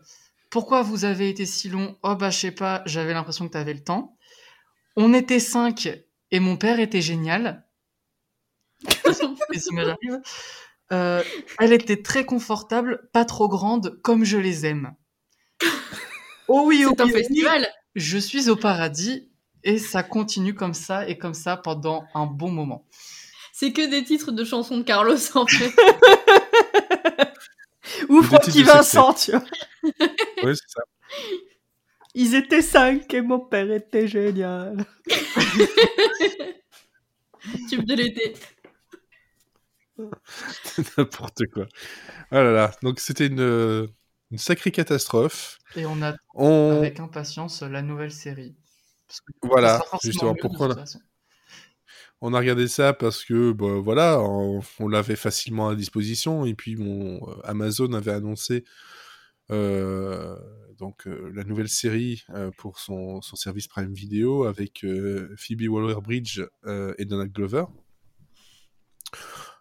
pourquoi vous avez été si long? Oh, bah, je sais pas, j'avais l'impression que tu avais le temps. On était cinq et mon père était génial. Les images arrivent. Euh, elle était très confortable, pas trop grande, comme je les aime. Oh oui, oh C'est un oui, oh oui, festival. je suis au paradis et ça continue comme ça et comme ça pendant un bon moment. C'est que des titres de chansons de Carlos en fait. Ou Francky Vincent, tu vois. Ouais, c'est ça. Ils étaient cinq et mon père était génial. Tube de l'été. N'importe quoi. Ah là là. Donc c'était une, euh, une sacrée catastrophe. Et on attend On... avec impatience la nouvelle série. Parce que ça Voilà, justement, pourquoi on toute a- façon. On a regardé ça parce que, bah, voilà, on, on l'avait facilement à disposition. Et puis, bon, euh, Amazon avait annoncé euh, donc, euh, la nouvelle série euh, pour son, son service Prime Video avec euh, Phoebe Waller-Bridge euh, et Donald Glover.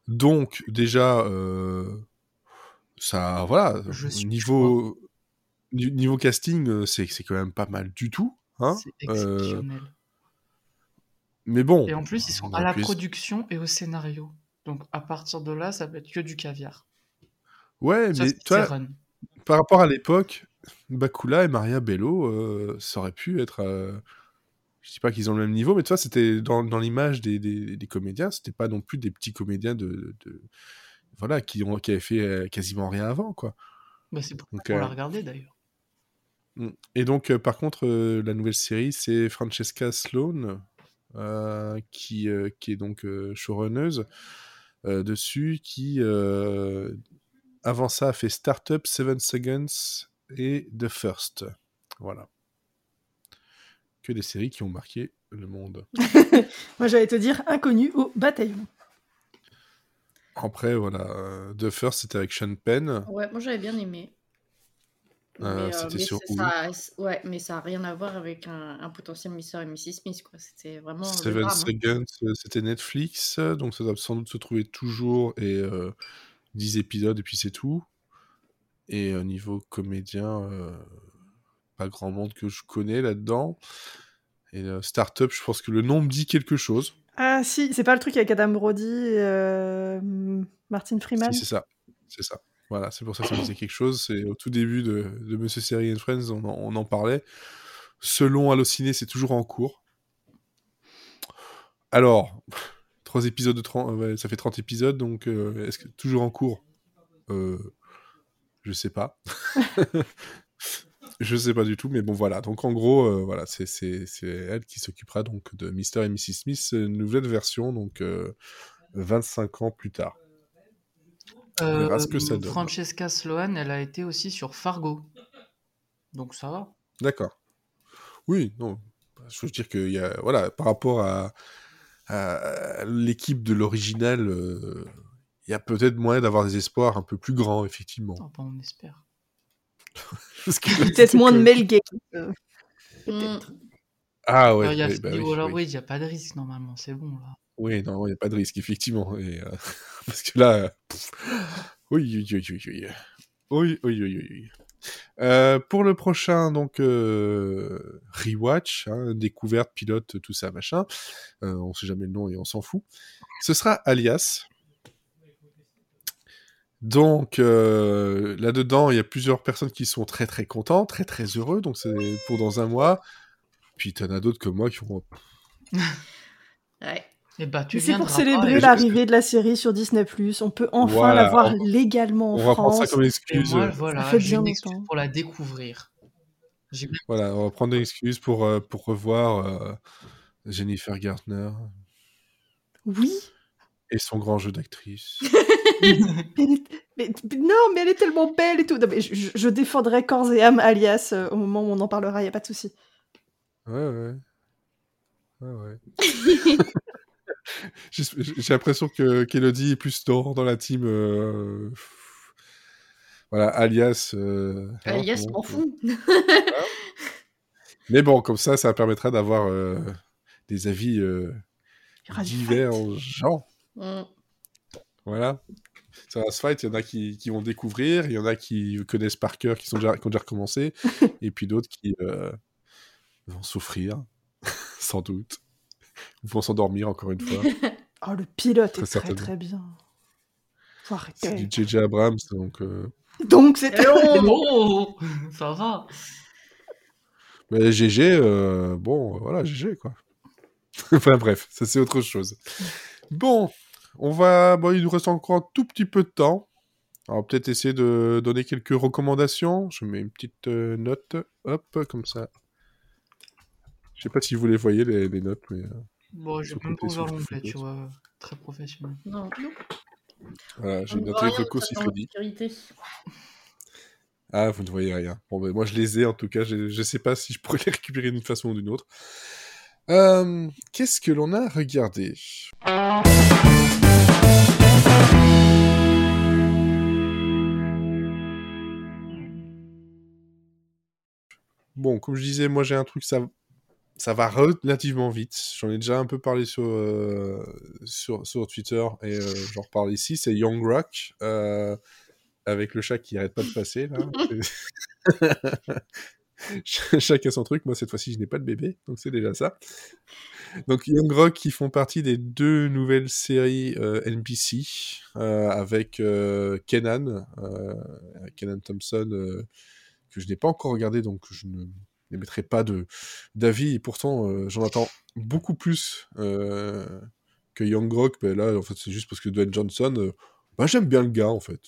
Donc, déjà, euh, ça, voilà, Je niveau, ni- niveau casting, euh, c'est c'est quand même pas mal du tout. Hein C'est Euh, exceptionnel. mais bon. Et en plus, ils sont on à la production et au scénario. Donc à partir de là, ça va être que du caviar. Ouais, Ça, mais toi, par rapport à l'époque, Bakula et Maria Bello, euh, ça aurait pu être. Je dis pas qu'ils ont le même niveau, mais toi, c'était dans, dans l'image des, des, des comédiens, c'était pas non plus des petits comédiens de, de- voilà qui ont qui avaient fait euh, quasiment rien avant, quoi. Bah, c'est pour ça Donc, qu'on l'a euh, regardé d'ailleurs. Mm. Et donc, euh, par contre, euh, la nouvelle série, c'est Francesca Sloan, qui, qui est donc showrunneuse dessus, qui, avant ça, a fait Startup, Seven Seconds et The First. Voilà. Que des séries qui ont marqué le monde. Moi, j'allais te dire inconnu au bataillon. Après, voilà, euh, The First, c'était avec Sean Penn. Ouais, moi j'avais bien aimé. Euh, Mais, c'était mais sur ça, ouais, mais ça a rien à voir avec un, un potentiel Mr. et Mrs. Smith, quoi. C'était vraiment Seven drame, hein. Seconds, euh, c'était Netflix, euh, donc ça doit sans doute se trouver toujours, et euh, 10 épisodes, et puis c'est tout. Et au niveau comédien, euh, pas grand monde que je connais là-dedans. Et euh, Startup, je pense que le nom me dit quelque chose. Ah si, c'est pas le truc avec Adam Brody et euh, Martin Freeman Si, c'est ça. C'est ça. Voilà, c'est pour ça que ça me disait quelque chose. C'est au tout début de, de Monsieur Series and Friends, on en, on en parlait. Selon Allociné, c'est toujours en cours. Alors, trois épisodes de 30, euh, ouais, ça fait 30 épisodes, donc euh, est-ce que toujours en cours? Je sais pas. je sais pas du tout, mais bon voilà. Donc en gros, euh, voilà, c'est elle qui s'occupera donc de Mr. et Mrs. Smith, une nouvelle version, donc euh, 25 ans plus tard. On verra ce que ça donne. Euh, Francesca Sloan, elle a été aussi sur Fargo. Donc ça va. D'accord. Oui, non, je veux dire que y a, voilà, par rapport à, à l'équipe de l'original, euh, il y a peut-être moyen d'avoir des espoirs un peu plus grands, effectivement. Oh, on espère. Parce que- Peut-être moins de que- Mel Gibson. euh, Mm. Peut-être. Ah ouais, il y a ouais, ce bah niveau oui, là, oui. oui, il n'y a pas de risque normalement, c'est bon là. Oui, non, il n'y a pas de risque, effectivement. Et, euh, parce que là, euh, oui, oui, oui, oui, oui. Oui, oui, oui, oui, oui. Euh, pour le prochain, donc, euh, rewatch, hein, découverte, pilote, tout ça, machin, euh, on sait jamais le nom et on s'en fout, ce sera Alias. Donc, euh, là-dedans, il y a plusieurs personnes qui sont très, très contents, très, très heureux, donc c'est pour dans un mois. Puis, t'en as d'autres comme moi qui vont... Ouais. Et bah, tu c'est pour célébrer l'arrivée de la série sur Disney+. On peut enfin Voilà, la voir on- légalement en On va prendre ça France. comme excuse. moi, voilà, fait j'ai bien une excuse pour la découvrir. Voilà, on va prendre une excuse pour, euh, pour revoir euh, Jennifer Gartner Oui. Et son grand jeu d'actrice. Mais non, mais elle est tellement belle et tout. Non, mais je, je- je défendrai corps et âme Alias euh, au moment où on en parlera, il y a pas de souci. Ouais, ouais. Ouais, ouais. J'ai l'impression que qu'Elodie est plus dans, dans la team. euh, Voilà, alias. euh, hein, Alias, m'en fous. Mais bon, comme ça, ça permettra d'avoir euh, des avis euh, Il Mm. Voilà. Ça va se fight, il y en a qui, qui vont découvrir, il y en a qui connaissent par cœur, qui, sont déjà, qui ont déjà recommencé, et puis d'autres qui euh, vont souffrir, sans doute. Ou vont s'endormir encore une fois. Oh, le pilote Très est très très bien. C'est du JJ Abrams, donc. euh, Donc c'est Oh, ça va. Mais GG, euh, bon, voilà, GG, quoi. enfin bref, ça c'est autre chose. Bon, on va. Bon, il nous reste encore un tout petit peu de temps. On va peut-être essayer de donner quelques recommandations. Je mets une petite euh, note, hop, comme ça. Je sais pas si vous les voyez, les, les notes, mais. euh, Bon, j'ai Sur même pas ouvert l'onglet, tu vois. Très professionnel. Non. Voilà, j'ai ne noté voit les rien, vocaux ça, si dans Freddy. l'obscurité. Ah, vous ne voyez rien. Bon, ben, moi, je les ai en tout cas. Je ne sais pas si je pourrais les récupérer d'une façon ou d'une autre. Euh, Qu'est-ce que l'on a regardé? Bon, comme je disais, moi j'ai un truc, ça, ça va relativement vite. J'en ai déjà un peu parlé sur, euh, sur, sur Twitter et euh, j'en reparle ici. C'est Young Rock, euh, avec le chat qui arrête pas de passer. Là. Ch- Chacun son truc. Moi, cette fois-ci, je n'ai pas de bébé, donc c'est déjà ça. Donc, Young Rock qui font partie des deux nouvelles séries NBC avec Kenan, Kenan Thompson, que je n'ai pas encore regardé, donc je ne n'émettrai pas d'avis. Et pourtant, euh, j'en attends beaucoup plus euh, que Young Rock. Mais là, en fait, c'est juste parce que Dwayne Johnson, euh, bah, j'aime bien le gars, en fait.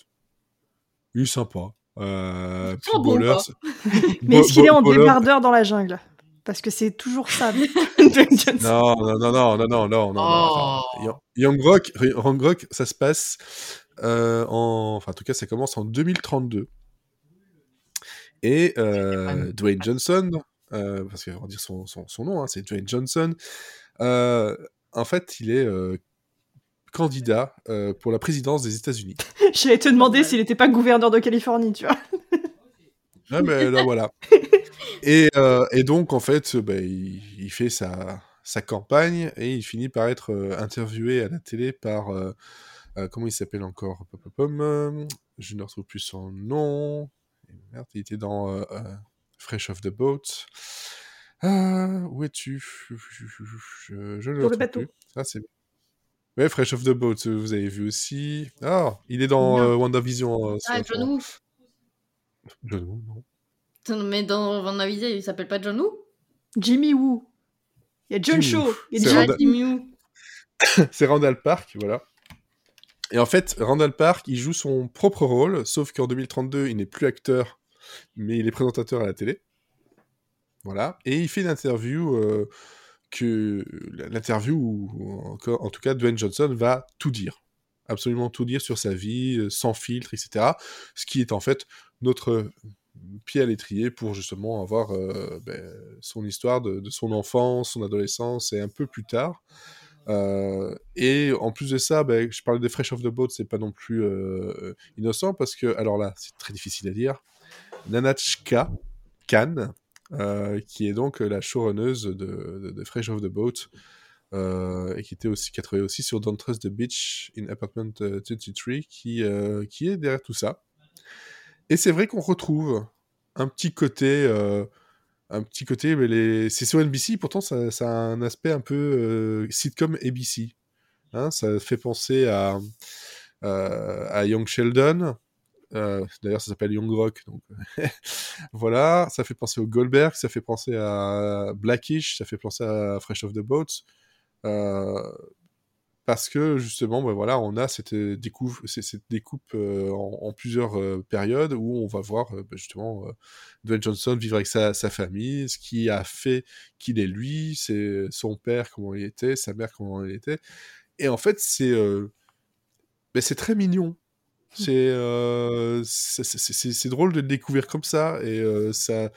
Il est sympa. Euh, bon, Ballers- Mais est-ce qu'il est en débardeur dans la jungle? Parce que c'est toujours ça. Non, non, non, non, non, non, non, non. Oh. Young- Rock, Young Rock, ça se passe en, enfin, en tout cas, ça commence en 2032. Et euh, Dwayne Johnson, euh, parce qu'on va dire son, son, son nom, hein, c'est Dwayne Johnson. euh, en fait, il est euh, candidat euh, pour la présidence des États-Unis. J'allais te demander s'il n'était pas gouverneur de Californie, tu vois. Ah, mais là, voilà. Et, euh, et donc, en fait, ben, il, il fait sa, sa campagne et il finit par être euh, interviewé à la télé par. euh, euh, comment il s'appelle encore? Je ne retrouve plus son nom. Merde, il était dans euh, euh, Fresh Off the Boat. Euh, où es-tu? Je, je, je ne le le retrouve bateau. plus. Ah, c'est. Ouais, Fresh Off the Boat, euh, vous avez vu aussi. Ah, il est dans euh, WandaVision. euh, Ah, John Woo. John Woo, non. Attends, Mais dans WandaVision, il s'appelle pas John Woo? Jimmy Woo. Il y a John Jimmy. Shaw. Il y a Ah, Randa- Jimmy Woo. c'est Randall Park, voilà. Et en fait, Randall Park, il joue son propre rôle, sauf qu'en 2032, il n'est plus acteur, mais il est présentateur à la télé. Voilà. Et il fait une interview euh, que l'interview où, en tout cas, Dwayne Johnson va tout dire, absolument tout dire sur sa vie, euh, sans filtre, etc. Ce qui est en fait notre pied à l'étrier pour justement avoir ben, son histoire de, son enfance, son adolescence et un peu plus tard. Et en plus de ça, ben, je parlais des Fresh of the Boat, c'est pas non plus innocent parce que, alors là, c'est très difficile à dire. Nanachka Khan, qui est donc la showrunneuse de, Fresh of the Boat, euh, et qui était aussi qui a travaillé aussi sur Don't Trust the Beach in Apartment 23 euh, qui euh, qui est derrière tout ça et c'est vrai qu'on retrouve un petit côté un petit côté mais les c'est sur NBC pourtant ça, a un aspect un peu sitcom ABC hein, ça fait penser à à Young Sheldon D'ailleurs, ça s'appelle Young Rock. Donc voilà, ça fait penser au Goldberg, ça fait penser à Blackish, ça fait penser à Fresh of the Boats. Euh, parce que justement, ben voilà, on a cette euh, découpe, cette découpe euh, en, plusieurs périodes où on va voir ben justement Dwayne Johnson vivre avec sa, famille, ce qui a fait qu'il est lui, c'est son père comment il était, sa mère comment elle était, et en fait c'est ben c'est très mignon. Mmh. C'est c'est drôle de le découvrir comme ça et ça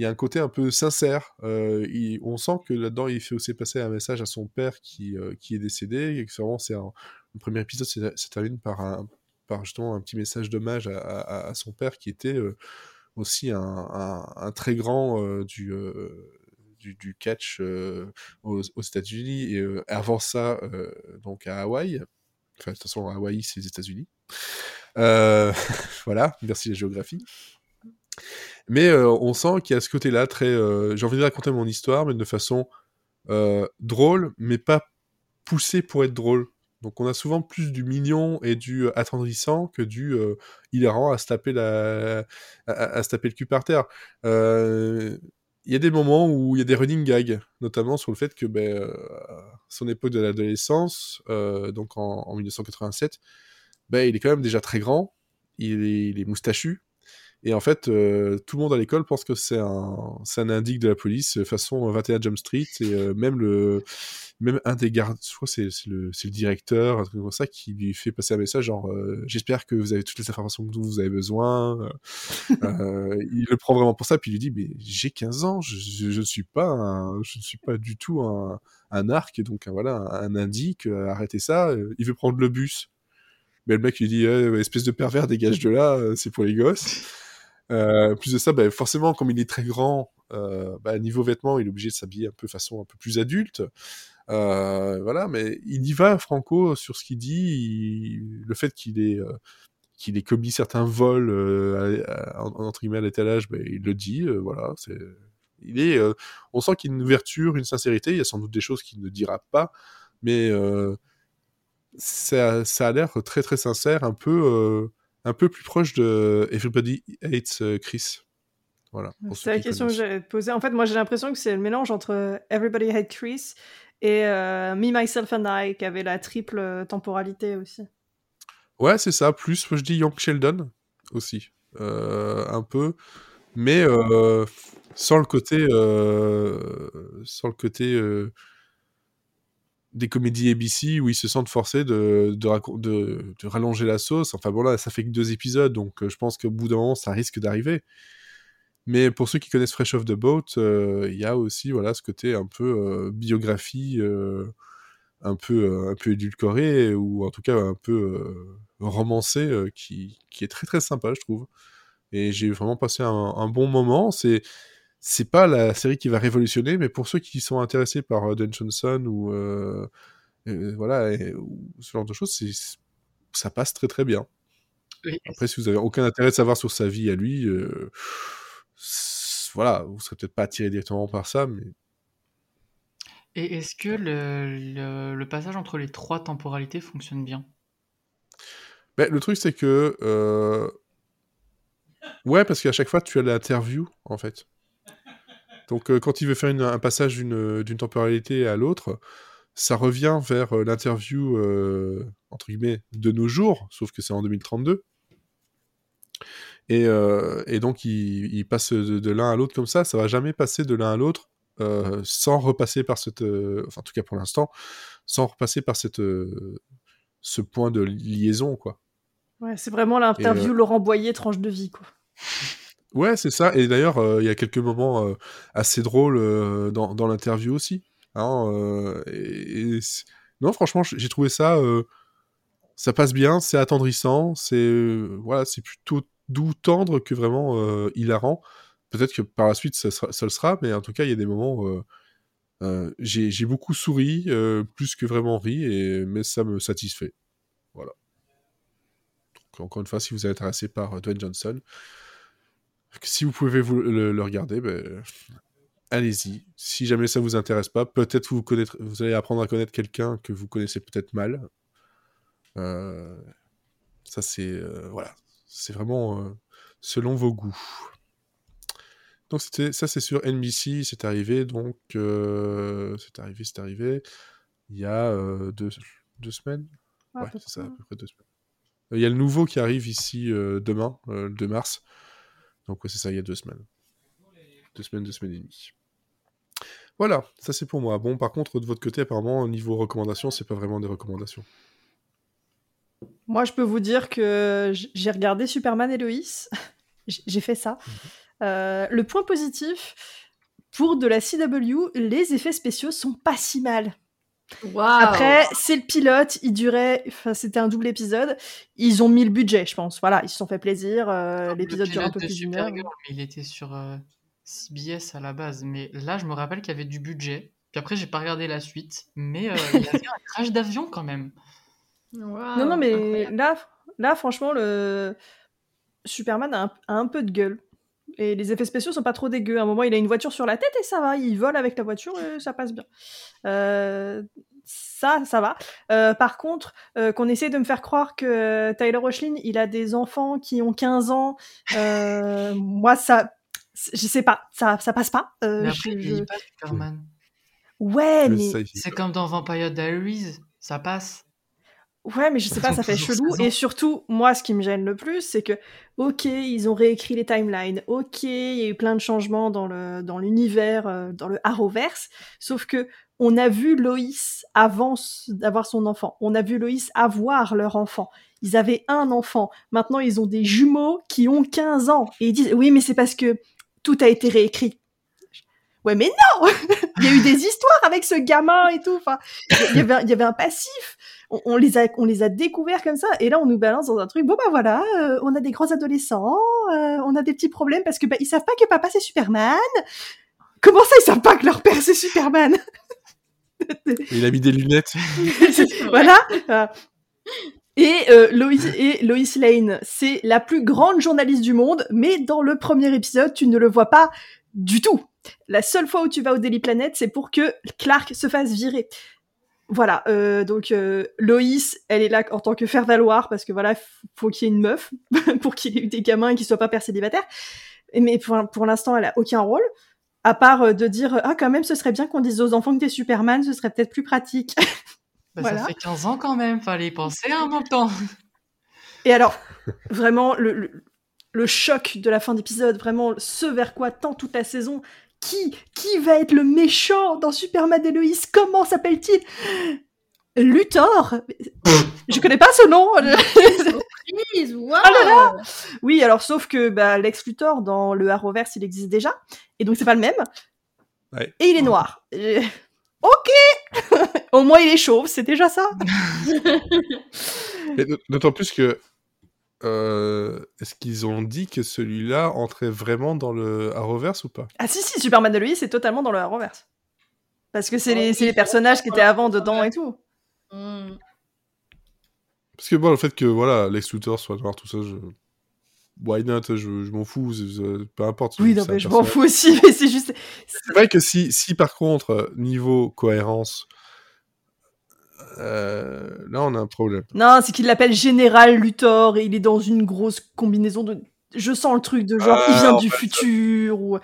il y a un côté un peu sincère. Euh, on sent que là-dedans, il fait aussi passer un message à son père qui, euh, qui est décédé. Et que vraiment, c'est le premier épisode se termine par, un, par justement un petit message d'hommage à, son père qui était euh, aussi un, très grand du, du, catch aux, États-Unis. Et avant ça, donc à Hawaï. Enfin, de toute façon, Hawaï, c'est les États-Unis. voilà, merci la géographie. Mais euh, on sent qu'il y a ce côté-là très. Euh, j'ai envie de raconter mon histoire, mais de façon euh, drôle, mais pas poussée pour être drôle. Donc on a souvent plus du mignon et du attendrissant que du hilarant à se taper la à, se taper le cul par terre. Il y a des moments où il y a des running gags, notamment sur le fait que ben, son époque de l'adolescence, donc en, 1987, ben, il est quand même déjà très grand, il est, il est moustachu, et en fait, euh, tout le monde à l'école pense que c'est un, c'est un indique de la police, euh, façon 21 Jump Street, et euh, même le, même un des gardes, je crois c'est, c'est le, c'est le directeur, un truc comme ça, qui lui fait passer un message genre, j'espère que vous avez toutes les informations dont vous avez besoin. il le prend vraiment pour ça, puis il lui dit, mais j'ai 15 ans, je, je, ne suis pas, un, je ne suis pas du tout un, un arc, donc voilà, un, indique, arrêtez ça. Il veut prendre le bus. Mais le mec lui dit, espèce de pervers, dégage de là, c'est pour les gosses. Euh, plus de ça, bah, forcément, comme il est très grand, euh, bah, niveau vêtements, il est obligé de s'habiller un peu façon un peu plus adulte. Euh, voilà, mais il y va, Franco, sur ce qu'il dit. Le fait qu'il ait, euh, qu'il ait commis certains vols entre guillemets à l'étalage, bah, il le dit. voilà, c'est. Il est, on sent qu'il y a une ouverture, une sincérité. Il y a sans doute des choses qu'il ne dira pas, mais ça, ça, a l'air très très sincère, un peu un peu plus proche de Everybody Hates euh, Chris. Voilà. C'est la question que j'allais te poser. En fait, moi, j'ai l'impression que c'est le mélange entre Everybody Hates Chris et euh, Me, Myself and I, qui avait la triple euh, temporalité aussi. Ouais, c'est ça. Plus, je dis Young Sheldon aussi. un peu. Mais sans le côté. sans le côté des comédies ABC où ils se sentent forcés de, de, de, rallonger la sauce. Enfin bon là, ça fait que deux épisodes, donc euh, je pense qu'au bout d'un moment, ça risque d'arriver. Mais pour ceux qui connaissent Fresh Off the Boat, euh, il y a aussi voilà ce côté un peu euh, biographie, un peu un peu édulcoré ou en tout cas un peu romancé, qui, qui, est très très sympa, je trouve. Et j'ai vraiment passé un, un bon moment. C'est c'est pas la série qui va révolutionner, mais pour ceux qui sont intéressés par euh, Dan Johnson ou euh, voilà ou ce genre de choses, ça passe très très bien. Après, si vous avez aucun intérêt de savoir sur sa vie à lui, euh, voilà, vous serez peut-être pas attiré directement par ça, mais. Et est-ce que le, le, passage entre les trois temporalités fonctionne bien? Ben, Le truc, c'est que. Ouais, parce qu'à chaque fois, tu as l'interview, en fait. Donc euh, quand il veut faire un passage d'une temporalité à l'autre, ça revient vers euh, l'interview euh, entre guillemets de nos jours, sauf que c'est en 2032. Et, donc il, passe de, l'un à l'autre comme ça, ça va jamais passer de l'un à l'autre sans repasser par cette, enfin en tout cas pour l'instant, sans repasser par cette, ce point de liaison quoi. Ouais, c'est vraiment l'interview Laurent Boyer tranche de vie quoi. Ouais, c'est ça. Et d'ailleurs, euh, il y a quelques moments euh, assez drôles euh, dans, dans l'interview aussi. Hein, non, franchement, j'ai trouvé ça. ça passe bien, c'est attendrissant, c'est voilà, plutôt doux, tendre que vraiment hilarant. Peut-être que par la suite, ça, le sera, mais en tout cas, il y a des moments. j'ai beaucoup souri, plus que vraiment ri, et, mais ça me satisfait. Voilà. Donc, encore une fois, si vous êtes intéressé par Dwayne Johnson, si vous pouvez vous le, le regarder, ben, allez-y. Si jamais ça vous intéresse pas, peut-être vous vous allez apprendre à connaître quelqu'un que vous connaissez peut-être mal. Euh, ça c'est euh, voilà, c'est vraiment euh, selon vos goûts. Donc ça c'est sur NBC, c'est arrivé donc c'est arrivé, c'est arrivé il y a deux, deux semaines. Ah, ouais, peu c'est ça, à peu près deux semaines. Il y a le nouveau qui arrive ici demain, le 2 mars. Donc ouais, c'est ça, il y a deux semaines. Deux semaines, deux semaines et demie. Voilà, ça c'est pour moi. Bon, par contre, de votre côté, apparemment, au niveau recommandations, c'est pas vraiment des recommandations. Moi, je peux vous dire que j'ai regardé Superman et Lois. J'ai fait ça. Euh, le point positif, pour de la CW, les effets spéciaux sont pas si mal. Après, c'est le pilote, il durait, enfin, c'était un double épisode. Ils ont mis le budget, je pense. Voilà, ils se sont fait plaisir. euh, Le L'épisode dure un peu plus d'une heure. Il était sur euh, CBS à la base. Mais là, je me rappelle qu'il y avait du budget. Puis après, j'ai pas regardé la suite. Mais euh, il y avait un crash d'avion quand même. Non, non, mais incroyable. là, là, franchement, le Superman a un, a un peu de gueule. Et les effets spéciaux sont pas trop dégueux. À un moment, il a une voiture sur la tête et ça va. Il vole avec la voiture et ça passe bien. Euh, ça, ça va. Euh, par contre, euh, qu'on essaie de me faire croire que Tyler Hoechlin, il a des enfants qui ont 15 ans, euh, moi, ça, je sais pas, ça, ça passe pas. Euh, Mais après, je- il je- vieillit pas Superman. Ouais, mais... C'est comme dans Vampire Diaries. Ça passe. Ouais, mais je sais pas, ça fait chelou. 16 ans. Et surtout, moi, ce qui me gêne le plus, c'est que, ok, ils ont réécrit les timelines, ok, il y a eu plein de changements dans le dans l'univers, euh, dans le Arrowverse, sauf que on a vu Loïs avant d'avoir son enfant, on a vu Loïs avoir leur enfant. Ils avaient un enfant, maintenant ils ont des jumeaux qui ont 15 ans, et ils disent, oui, mais c'est parce que tout a été réécrit. Ouais, mais non Il y a eu des histoires avec ce gamin et tout. Enfin, il y avait, un- il y avait un passif on, on les a, on les a découverts comme ça, et là on nous balance dans un truc. Bon bah voilà, euh, on a des grands adolescents, euh, on a des petits problèmes parce que bah, ils savent pas que papa c'est Superman. Comment ça ils savent pas que leur père c'est Superman Il a mis des lunettes. Voilà. Et, euh, Lois, et Lois Lane, c'est la plus grande journaliste du monde, mais dans le premier épisode, tu ne le vois pas du tout. La seule fois où tu vas au Daily Planet, c'est pour que Clark se fasse virer. Voilà, euh, donc euh, Loïs, elle est là en tant que faire-valoir, parce que voilà, faut qu'il y ait une meuf, pour qu'il ait eu des gamins et qu'il soit pas père célibataire. Mais pour, pour l'instant, elle a aucun rôle, à part euh, de dire, ah quand même, ce serait bien qu'on dise aux enfants que t'es Superman, ce serait peut-être plus pratique. Bah, Voilà. Ça fait 15 ans quand même. Fallait y penser un bon temps. Et alors, vraiment, le, le, le choc de la fin d'épisode, vraiment ce vers quoi tend toute la saison. Qui, qui va être le méchant dans Superman et Lois? Comment s'appelle-t-il? Luthor? Je connais pas ce nom Surprise, waouh Ah là là Oui, alors sauf que bah, Lex Luthor dans le Arrowverse, il existe déjà, et donc c'est pas le même. Ouais. Et il est noir. Euh, Ok Au moins il est chauve, c'est déjà ça. D'autant plus que. Euh, Est-ce qu'ils ont dit que celui-là entrait vraiment dans le Arrowverse ou pas? Ah si, si, Superman de Lois, c'est totalement dans le Arrowverse. Parce que c'est les, les personnages qui étaient avant dedans et tout. Hmm. Parce que bon, le fait que voilà, Lex Luthor soit noir, tout ça, je. Why not? Je, je m'en fous, peu importe. Oui, non, mais je m'en fous aussi, mais c'est juste... C'est vrai que si, si par contre, niveau cohérence, euh, là on a un problème. Non, c'est qu'il l'appelle Général Luthor et il est dans une grosse combinaison de... Je sens le truc de genre, il Ah, vient en du fait, futur, ou... Euh,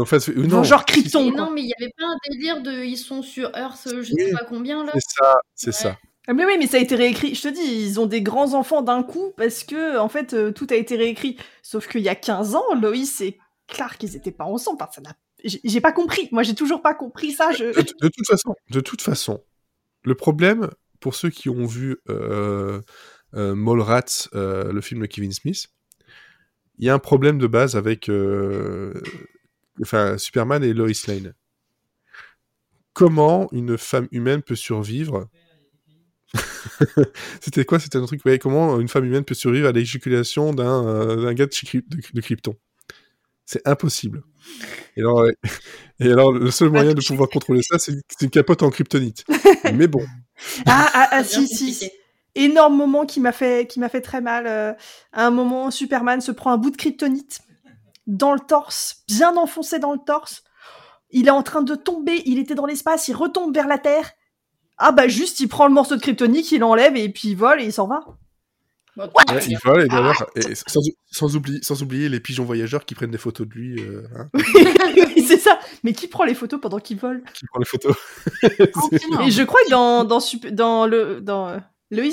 En fait, non, genre Krypton. Non, mais il y avait pas un délire de ils sont sur Earth, je Oui. sais pas combien là. c'est ça, c'est Ouais. ça. Ah, Mais oui, mais ça a été réécrit. Je te dis, ils ont des grands enfants d'un coup parce que, en fait, euh, tout a été réécrit. Sauf qu'il y a 15 ans, Loïs et Clark, ils étaient pas ensemble. Enfin, ça n'a... J'ai pas compris. Moi, j'ai toujours pas compris ça. Je... De, de toute façon, de toute façon, le problème pour ceux qui ont vu euh, euh, euh, le film de Kevin Smith, il y a un problème de base avec euh, Superman et Lois Lane. Comment une femme humaine peut survivre? C'était quoi? C'était un truc. Comment une femme humaine peut survivre à l'éjaculation d'un gars de, de, de Krypton? C'est impossible. Et alors, euh, et alors, le seul moyen de pouvoir contrôler ça, c'est une capote en kryptonite. Mais bon, Ah, ah, ah, si, si. Énorme moment qui m'a fait, qui m'a fait très mal. euh, à un moment, Superman se prend un bout de kryptonite dans le torse, bien enfoncé dans le torse. Il est en train de tomber, il était dans l'espace, il retombe vers la Terre. Ah bah juste, il prend le morceau de kryptonite, il l'enlève et puis il vole et il s'en va. Ouais, il vole et d'ailleurs, et sans, sans oublier, sans oublier les pigeons voyageurs qui prennent des photos de lui, euh, hein, Oui, c'est ça. Mais qui prend les photos pendant qu'il vole? Qui prend les photos. Et je crois que dans, dans, le dans euh,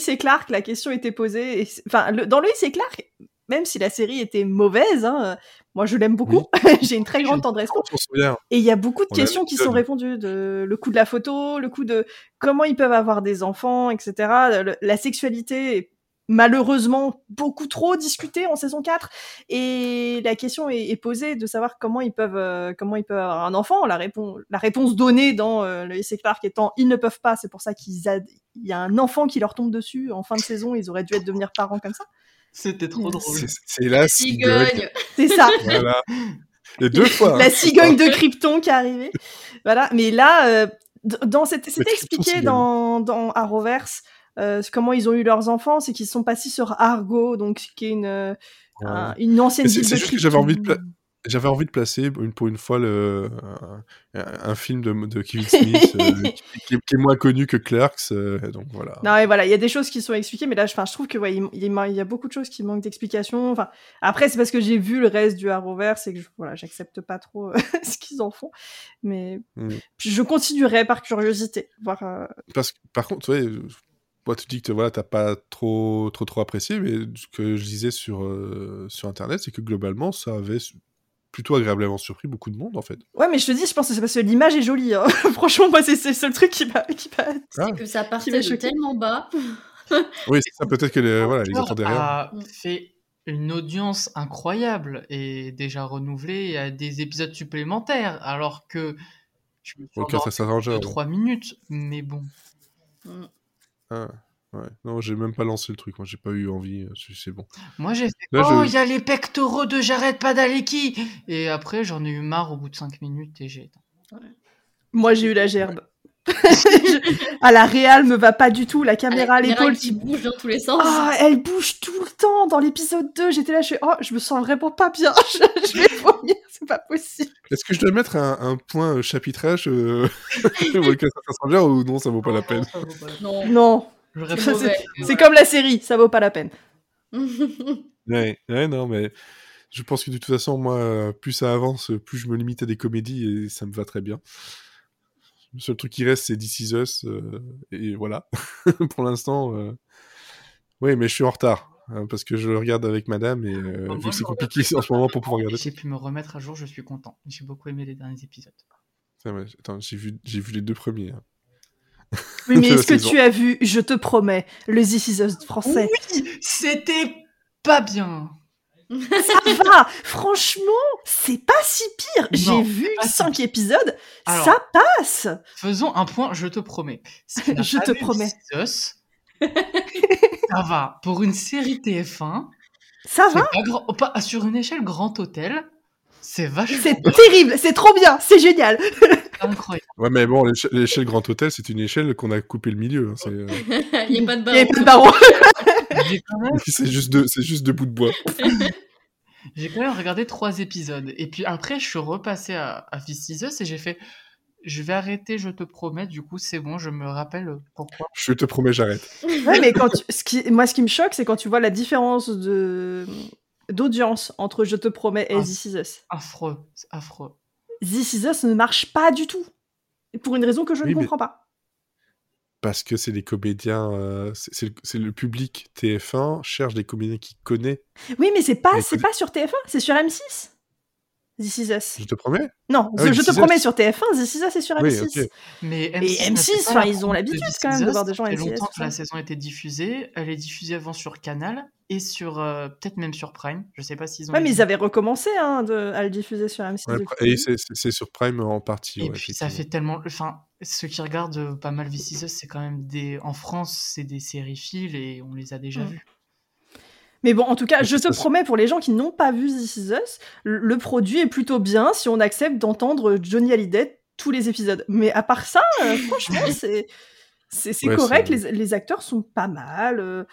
et Clark, la question était posée. Enfin, le- dans Lois et Clark, même si la série était mauvaise, hein, moi je l'aime beaucoup. J'ai une très grande tendresse pour. Et il y a beaucoup de On questions qui sont répondues. De, le coup de la photo, le coup de comment ils peuvent avoir des enfants, etc. Le- la sexualité est malheureusement beaucoup trop discutée en saison 4 et la question est, est posée de savoir comment ils peuvent euh, comment ils peuvent avoir un enfant la réponse la réponse donnée dans euh, le essai Clark étant ils ne peuvent pas c'est pour ça qu'ils a- il y a un enfant qui leur tombe dessus en fin de saison ils auraient dû être devenir parents comme ça C'était trop drôle. C'est- la cigogne. C'est ça Voilà. Et deux fois. la hein. cigogne de Krypton qui est arrivée. Voilà, mais là, euh, dans cette, c'était expliqué dans, dans Arrowverse euh, comment ils ont eu leurs enfants, c'est qu'ils sont passés sur Argo, donc qui est une, euh, un- une ancienne c'est- juste que j'avais envie de J'avais envie de placer une, pour une fois le, un, un film de, de Kevin Smith euh, qui, qui est moins connu que Clerks, euh, donc voilà. Non, et voilà, il y a des choses qui sont expliquées, mais là, je, je trouve que ouais, il, il y a beaucoup de choses qui manquent d'explication. Enfin, après, c'est parce que j'ai vu le reste du Arrowverse et que je, voilà, j'accepte pas trop euh, ce qu'ils en font, mais Mm. je continuerai par curiosité, voir. euh, Parce que, par contre, ouais, euh, moi, tu dis que voilà, t'as pas trop, trop, trop apprécié, mais ce que je disais sur, euh, sur Internet, c'est que globalement, ça avait plutôt agréablement surpris beaucoup de monde, en fait. Ouais, mais je te dis, je pense que c'est parce que l'image est jolie. hein. Franchement, moi, c'est c'est le seul truc qui m'a. Ah. Que ça partait de tellement bas. Oui, c'est ça, peut-être que les, voilà, ils attendaient rien. a fait une audience incroyable et déjà renouvelée à des épisodes supplémentaires, alors que je me suis Ok, endormi ça s'arrange. de 3 minutes, mais bon. Mm. Ah, ouais. Non, j'ai même pas lancé le truc, moi, j'ai pas eu envie, euh, c'est bon. Moi j'ai fait Là, Oh, je- il y a les pectoraux de Jared Padalecki Et après j'en ai eu marre au bout de 5 minutes et j'ai éteint. Moi, j'ai eu la gerbe. Je- Ah, la réal me va pas du tout. La caméra à Avec l'épaule qui bouge dans tous les sens. Ah, elle bouge tout le temps. Dans l'épisode 2, j'étais là, je fais, oh, je me sens vraiment pas bien. Je, je vais vomir, c'est pas possible. Est-ce que je dois mettre un, un point euh, chapitrage euh, Stranger ou non, ça vaut pas la peine Ça vaut pas la peine? Non. Non, c'est comme la série, ça vaut pas la peine. Ouais, ouais, non, mais je pense que de toute façon, moi, euh, plus ça avance, plus je me limite à des comédies et ça me va très bien. Le seul truc qui reste, c'est This Is Us, euh, et voilà. Pour l'instant, euh... oui, mais je suis en retard hein, parce que je le regarde avec madame et euh, que c'est compliqué en ce moment pour pouvoir regarder. J'ai pu me remettre à jour, je suis content. J'ai beaucoup aimé les derniers épisodes. Attends, j'ai vu, j'ai vu les deux premiers. hein. Oui, mais est-ce que saison. tu as vu, je te promets, le This Is Us français? C'était pas bien. Ça va Franchement, c'est pas si pire. J'ai vu pas si 5 épisodes, Alors, ça passe Faisons un point, je te promets. Si Je pas te promets. Us, ça va. Pour une série TF1, Ça va pas, grand- pas sur une échelle grand hôtel, c'est vachement C'est terrible, c'est trop bien, c'est génial incroyable. Ouais, mais bon, l'éche- l'échelle Grand Hôtel, c'est une échelle qu'on a coupé le milieu. hein, euh, Il n'y a pas de Il de même- c'est juste deux, c'est juste deux bouts de bois. j'ai quand même regardé trois épisodes. Et puis après, je suis repassé à, à et j'ai fait je vais arrêter, je te promets. Du coup, c'est bon, je me rappelle pourquoi. Je te promets, j'arrête. Ouais, mais quand tu- ce qui... moi, ce qui me choque, c'est quand tu vois la différence de d'audience entre Je te promets et. This Is Us. Affreux, c'est affreux. This Is Us ne marche pas du tout. Pour une raison que je Oui, ne mais- comprends pas. Parce que c'est les comédiens, euh, c'est le, public TF1 cherche des comédiens qu'il connaît. Oui, mais c'est pas, c'est pas sur TF1, c'est sur M6. This Is Us. Je te promets. Non, Ah oui, je te Is promets Us. sur TF1, This Is Us c'est sur Oui, M6. ok. Mais Et M6, M6, n'a pas enfin, la ils ont l'habitude quand même de voir des gens Ça fait M6 longtemps que la saison a été diffusée. Elle est diffusée avant sur Canal. et sur euh, peut-être même sur Prime. Je sais pas s'ils ont. Ouais, mais ils avaient recommencé hein, de, à le diffuser sur M6. Ouais, et c'est- sur Prime en partie. Et ouais, puis ça fait tellement. Enfin, ceux qui regardent euh, pas mal This Is Us, c'est quand même des. En France, c'est des séries fil et on les a déjà Mm. Mais bon, en tout cas, je te promets, pour les gens qui n'ont pas vu This Is Us, le, produit est plutôt bien si on accepte d'entendre Johnny Hallyday tous les épisodes. Mais à part ça, euh, franchement, c'est c'est Ouais, correct. Les, les acteurs sont pas mal. euh.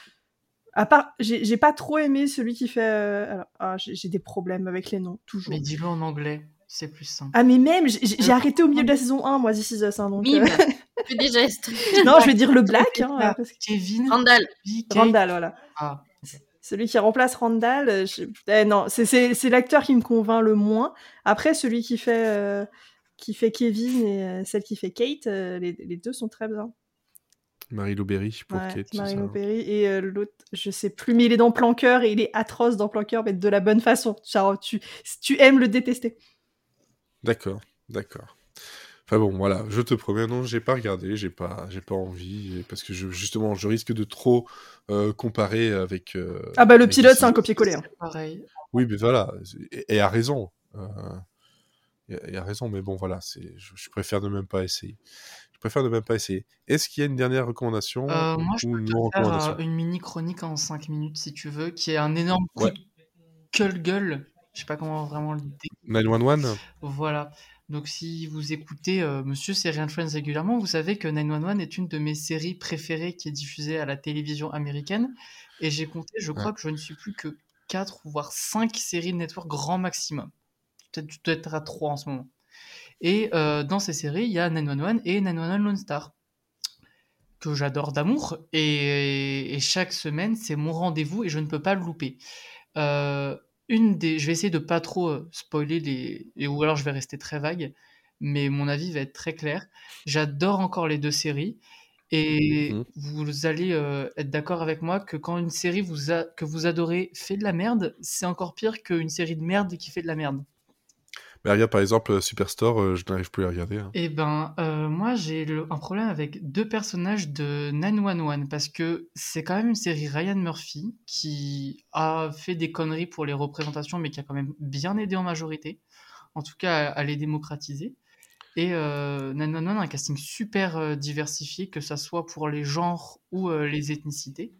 À part, j'ai pas trop aimé celui qui fait. euh, alors, ah, j'ai des problèmes avec les noms, toujours. Mais dis-le en anglais, c'est plus simple. Ah, mais même, j'ai j'ai arrêté au milieu de la saison 1, moi, This Is Us. hein, donc, Mime, euh, fais des gestes. non, je vais dire le black. Hein, Ah, parce que- Kevin, Randall. Randall, voilà. Ah, Celui qui remplace Randall, euh, je- eh, non, c'est- l'acteur qui me convainc le moins. Après, celui qui fait, euh, qui fait Kevin et euh, celle qui fait Kate, euh, les, les deux sont très bien. Marie-Lou Berry pour Ouais, Kate. ça, hein. Perry et l'autre, je sais plus, mais il est dans Planqueur et il est atroce dans Planqueur, mais de la bonne façon. Genre, tu, tu aimes le détester. D'accord, d'accord. Enfin bon, voilà, je te promets, non, j'ai pas regardé, j'ai pas, j'ai pas envie, parce que je, justement, je risque de trop euh, comparer avec. euh, Ah bah le pilote, c'est un copier-coller. hein. pareil. Oui, mais voilà, et, et a raison. Euh, et, et a raison, mais bon, voilà, c'est, je, je préfère ne même pas essayer. Je préfère ne même pas essayer. Est-ce qu'il y a une dernière recommandation Euh, moi, je ou peux une faire euh, une mini chronique en 5 minutes si tu veux, qui est un énorme coup Ouais. de gueule gueule. Je sais pas comment vraiment le dé- 911 Voilà. Donc, si vous écoutez euh, Monsieur Serial Friends régulièrement, vous savez que 911 est une de mes séries préférées qui est diffusée à la télévision américaine. Et j'ai compté, je crois Ouais. que je ne suis plus que 4 voire 5 séries de network grand maximum. Peut-être tu dois être à 3 en ce moment. Et euh, dans ces séries, il y a 911 et 911 Lone Star que j'adore d'amour et, et chaque semaine c'est mon rendez-vous et je ne peux pas le louper. Euh, une des, je vais essayer de pas trop spoiler les, et, ou alors je vais rester très vague, mais mon avis va être très clair. J'adore encore les deux séries et Mhm. vous allez euh, être d'accord avec moi que quand une série vous a, que vous adorez fait de la merde, c'est encore pire qu'une série de merde qui fait de la merde. Bah, regarde, par exemple, Superstore, euh, je n'arrive plus à regarder. hein. Eh ben, euh, moi j'ai un problème avec deux personnages de 911 parce que c'est quand même une série Ryan Murphy qui a fait des conneries pour les représentations mais qui a quand même bien aidé en majorité, en tout cas à, à les démocratiser. Et euh, 911 a un casting super euh, diversifié, que ça soit pour les genres ou euh, les ethnicités.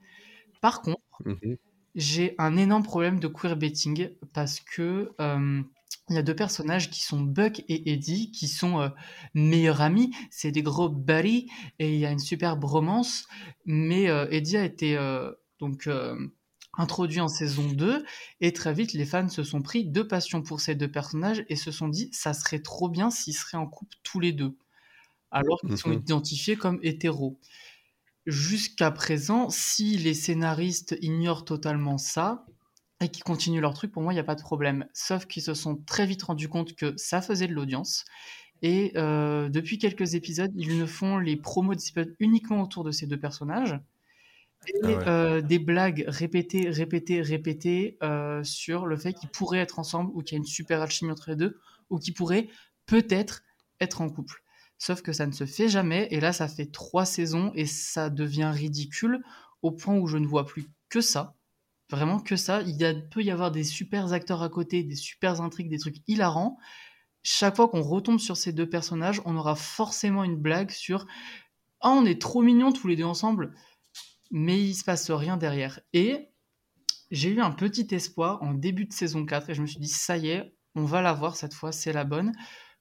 Par contre, Mhm. j'ai un énorme problème de queerbaiting parce que euh, il y a deux personnages qui sont Buck et Eddie qui sont euh, meilleurs amis. C'est des gros buddies et il y a une superbe romance. Mais euh, Eddie a été euh, donc introduit en saison 2 et très vite les fans se sont pris de passion pour ces deux personnages et se sont dit ça serait trop bien s'ils seraient en couple tous les deux alors qu'ils sont Mhm. identifiés comme hétéros. Jusqu'à présent, si les scénaristes ignorent totalement ça et qu'ils continuent leur truc, pour moi, il n'y a pas de problème. Sauf qu'ils se sont très vite rendus compte que ça faisait de l'audience. Et euh, depuis quelques épisodes, ils ne font les promos épisodes uniquement autour de ces deux personnages. Et Ah ouais. euh, des blagues répétées, répétées, répétées euh, sur le fait qu'ils pourraient être ensemble ou qu'il y a une super alchimie entre les deux ou qu'ils pourraient peut-être être en couple. Sauf que ça ne se fait jamais, et là ça fait trois saisons et ça devient ridicule au point où je ne vois plus que ça. Vraiment que ça. Il y a- peut y avoir des super acteurs à côté, des super intrigues, des trucs hilarants. Chaque fois qu'on retombe sur ces deux personnages, on aura forcément une blague sur Ah, on est trop mignons tous les deux ensemble, mais il se passe rien derrière. Et j'ai eu un petit espoir en début de saison 4 et je me suis dit Ça y est, on va la voir cette fois, c'est la bonne.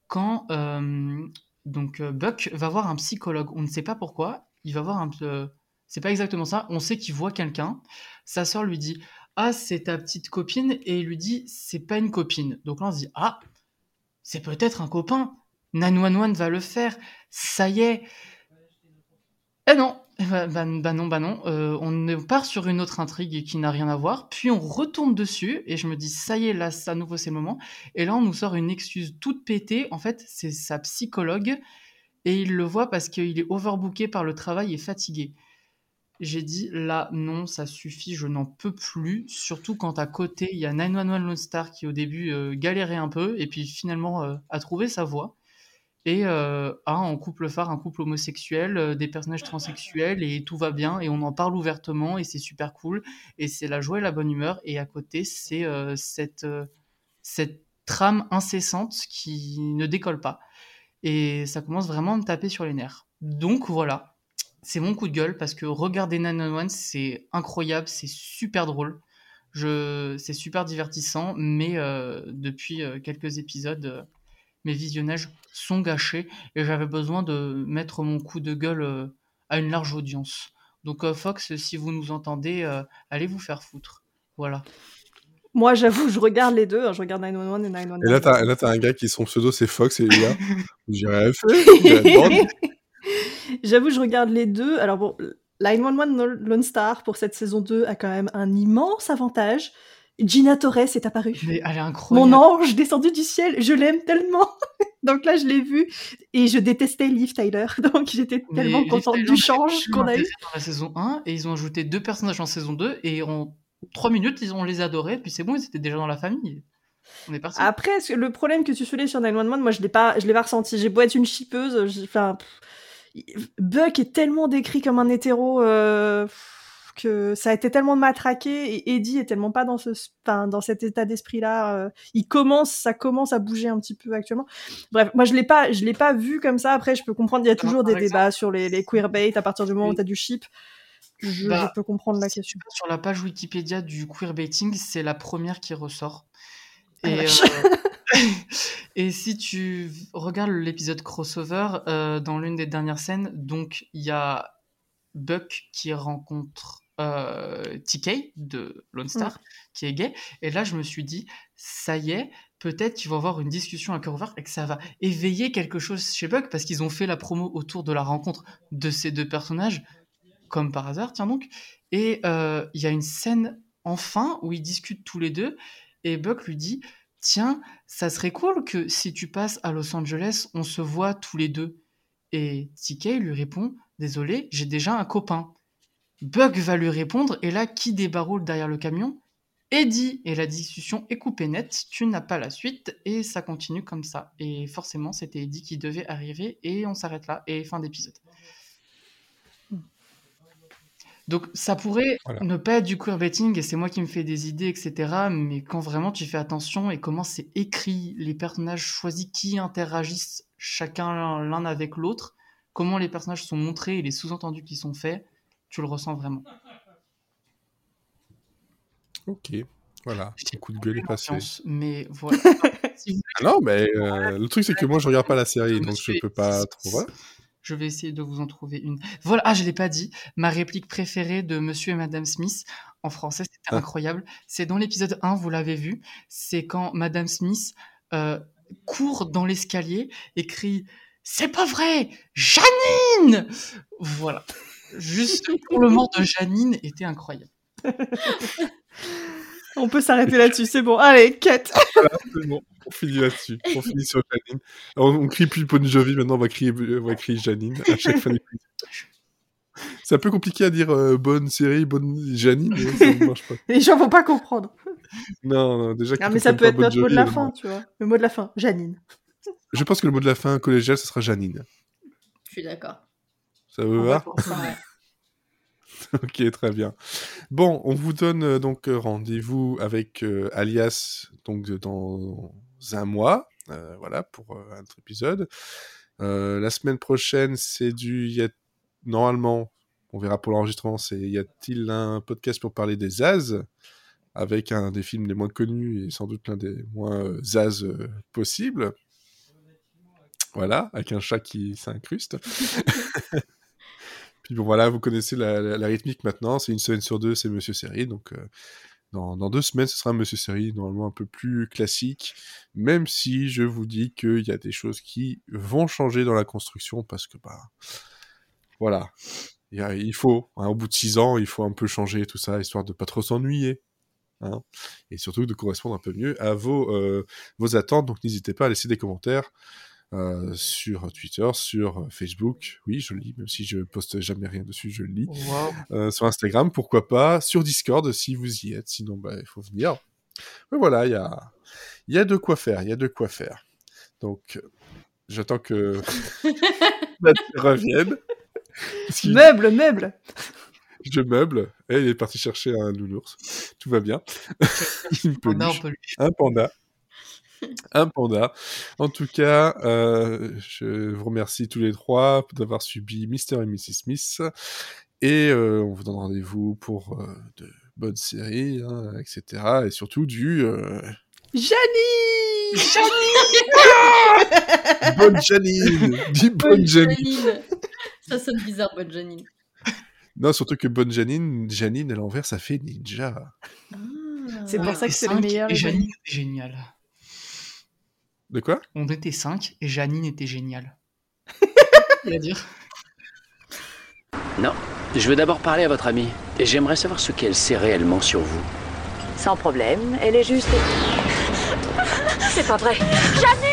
Quand euh, donc euh, Buck va voir un psychologue, on ne sait pas pourquoi, il va voir un peu. C'est pas exactement ça, on sait qu'il voit quelqu'un. Sa sœur lui dit Ah, c'est ta petite copine, et il lui dit C'est pas une copine. Donc là, on se dit Ah, c'est peut-être un copain. 911 va le faire, ça y est. Eh non, eh bah, bah- bah non, bah non. Euh, on part sur une autre intrigue qui n'a rien à voir, puis on retourne dessus, et je me dis Ça y est, là, à nouveau, c'est le moment. Et là, on nous sort une excuse toute pétée. En fait, c'est sa psychologue, et il le voit parce qu'il est overbooké par le travail et fatigué. J'ai dit là, non, ça suffit, je n'en peux plus. Surtout quand à côté, il y a 911 Lone Star qui au début euh, galérait un peu et puis finalement euh, a trouvé sa voie. et euh, a en couple phare un couple homosexuel, euh, des personnages transsexuels et tout va bien et on en parle ouvertement et c'est super cool et c'est la joie et la bonne humeur et à côté c'est cette, cette trame incessante qui ne décolle pas et ça commence vraiment à me taper sur les nerfs. Donc voilà, c'est mon coup de gueule parce que regarder 911 c'est incroyable, c'est super drôle. Je... C'est super divertissant, mais euh, depuis euh, quelques épisodes, euh, mes visionnages sont gâchés et j'avais besoin de mettre mon coup de gueule euh, à une large audience. Donc euh, Fox, si vous nous entendez, euh, allez vous faire foutre. Voilà. Moi, j'avoue, je regarde les deux. hein, Je regarde 911 et 911. Et là, t'as, là, t'as un gars qui son pseudo c'est Fox et il là. J'irais fait. J'avoue, je regarde les deux. Alors bon, 911 Lone Star pour cette saison 2 a quand même un immense avantage. Gina Torres est apparue. Mais elle est incroyable. Mon ange descendu du ciel, je l'aime tellement. Donc là, je l'ai vu et je détestais Liv Tyler. Donc j'étais tellement contente du change qu'on a eu. dans la saison 1 et ils ont ajouté deux personnages en saison 2 et en 3 minutes, ils ont les adorés puis c'est bon, ils étaient déjà dans la famille. On est parti. Après, le problème que tu soulèves sur 911, moi, je l'ai pas, je l'ai pas ressenti. J'ai beau être une chipeuse, enfin, pff, Buck est tellement décrit comme un hétéro euh, que ça a été tellement matraqué et Eddie est tellement pas dans ce, enfin, dans cet état d'esprit-là. euh, il commence, ça commence à bouger un petit peu actuellement. Bref, moi, je l'ai pas, je l'ai pas vu comme ça. Après, je peux comprendre, il y a Alors, toujours des débats sur les, les queerbait à partir du moment où t'as du ship. Je, Bah, je peux comprendre la question. sur la page Wikipédia du queerbaiting, c'est la première qui ressort. Ah, Et, et si tu regardes l'épisode crossover, euh, dans l'une des dernières scènes, donc il y a Buck qui rencontre euh, TK de Lone Star, qui est gay. Et là, je me suis dit, ça y est, peut-être qu'ils vont avoir une discussion à cœur ouvert et que ça va éveiller quelque chose chez Buck parce qu'ils ont fait la promo autour de la rencontre de ces deux personnages, comme par hasard, tiens donc. Et euh, il y a une scène enfin où ils discutent tous les deux et Buck lui dit Tiens, ça serait cool que si tu passes à Los Angeles, on se voit tous les deux. Et TK lui répond Désolé, j'ai déjà un copain. Buck va lui répondre, et là, qui débaroule derrière le camion? Eddie. Et la discussion est coupée net, tu n'as pas la suite, et ça continue comme ça. Et forcément, c'était Eddie qui devait arriver, et on s'arrête là, et fin d'épisode. Donc ça pourrait Voilà. ne pas être du queerbaiting et c'est moi qui me fais des idées, etc. Mais quand vraiment tu fais attention et comment c'est écrit, les personnages choisis qui interagissent chacun l'un avec l'autre, comment les personnages sont montrés et les sous-entendus qui sont faits, tu le ressens vraiment. Ok, voilà. Le coup de gueule est passé. Confiance, mais voilà. Si vous Ah non, mais euh, le truc c'est que moi je regarde pas la série, donc je peux pas trop. Voilà. Je vais essayer de vous en trouver une. Voilà, ah, je l'ai pas dit. Ma réplique préférée de Monsieur et Madame Smith en français, c'était Ah. incroyable. C'est dans l'épisode 1, vous l'avez vu. C'est quand Madame Smith euh, court dans l'escalier et crie C'est pas vrai Janine Voilà. Juste pour le mot de Janine était incroyable. On peut s'arrêter là-dessus, c'est bon. Allez. C'est bon, on finit là-dessus. On finit sur Janine. Alors, on crie plus Bon Jovi, maintenant on va crier, on va crier Janine à chaque fin d'épisode. C'est un peu compliqué à dire euh, bonne série, bonne Janine, mais ça ne marche pas. Les gens vont pas comprendre. Non, non, déjà. Ah, qu'ils mais ça peut être Bon notre mot de la fin, tu vois. Le mot de la fin, Janine. Je pense que le mot de la fin collégial, ce sera Janine. Je suis d'accord. Ça vous va? va. Ok, très bien. Bon, on vous donne euh, donc euh, rendez-vous avec euh, Alias donc dans un mois, voilà pour un autre épisode. La semaine prochaine, c'est du normalement, on verra pour l'enregistrement, c'est y a-t-il un podcast pour parler des Zaz? Avec un des films les moins connus et sans doute l'un des moins Zaz possibles. Voilà, avec un chat qui s'incruste. Bon, voilà, vous connaissez la, rythmique maintenant. C'est une semaine sur deux, c'est Monsieur Série. Donc, euh, dans, deux semaines, ce sera Monsieur Série, normalement un peu plus classique. Même si je vous dis qu'il y a des choses qui vont changer dans la construction parce que, bah, voilà. Il faut, hein, au bout de six ans, il faut un peu changer tout ça, histoire de pas trop s'ennuyer. hein. Et surtout de correspondre un peu mieux à vos, euh, vos attentes. Donc, n'hésitez pas à laisser des commentaires. Euh, sur Twitter, sur Facebook, oui, je le lis, même si je poste jamais rien dessus, je le lis. Euh, sur Instagram, pourquoi pas, sur Discord si vous y êtes, sinon bah, il faut venir. Mais voilà, il y a, y a de quoi faire, il y a de quoi faire. Donc, J'attends que revienne. Meuble, meuble. Je meuble. Et il est parti chercher un nounours. Tout va bien. Une peluche. Un panda. Un panda. En tout cas, euh, je vous remercie tous les trois d'avoir subi Mr. et Mrs. Smith. Et euh, on vous donne rendez-vous pour euh, de bonnes séries, hein, etc. Et surtout du... euh, Janie bonne Janine Du bonne Bonne Janine Janine. Ça sonne bizarre, bonne Janine. Non, surtout que bonne Janine, Janine à l'envers, ça fait ninja. C'est On pour ça était que c'est le meilleur, Et Janine amis. De quoi? On était 5 et Janine était géniale. Il à dire. Non, je veux d'abord parler à votre amie. Et j'aimerais savoir ce qu'elle sait réellement sur vous. Sans problème, elle est juste. C'est pas vrai. Janine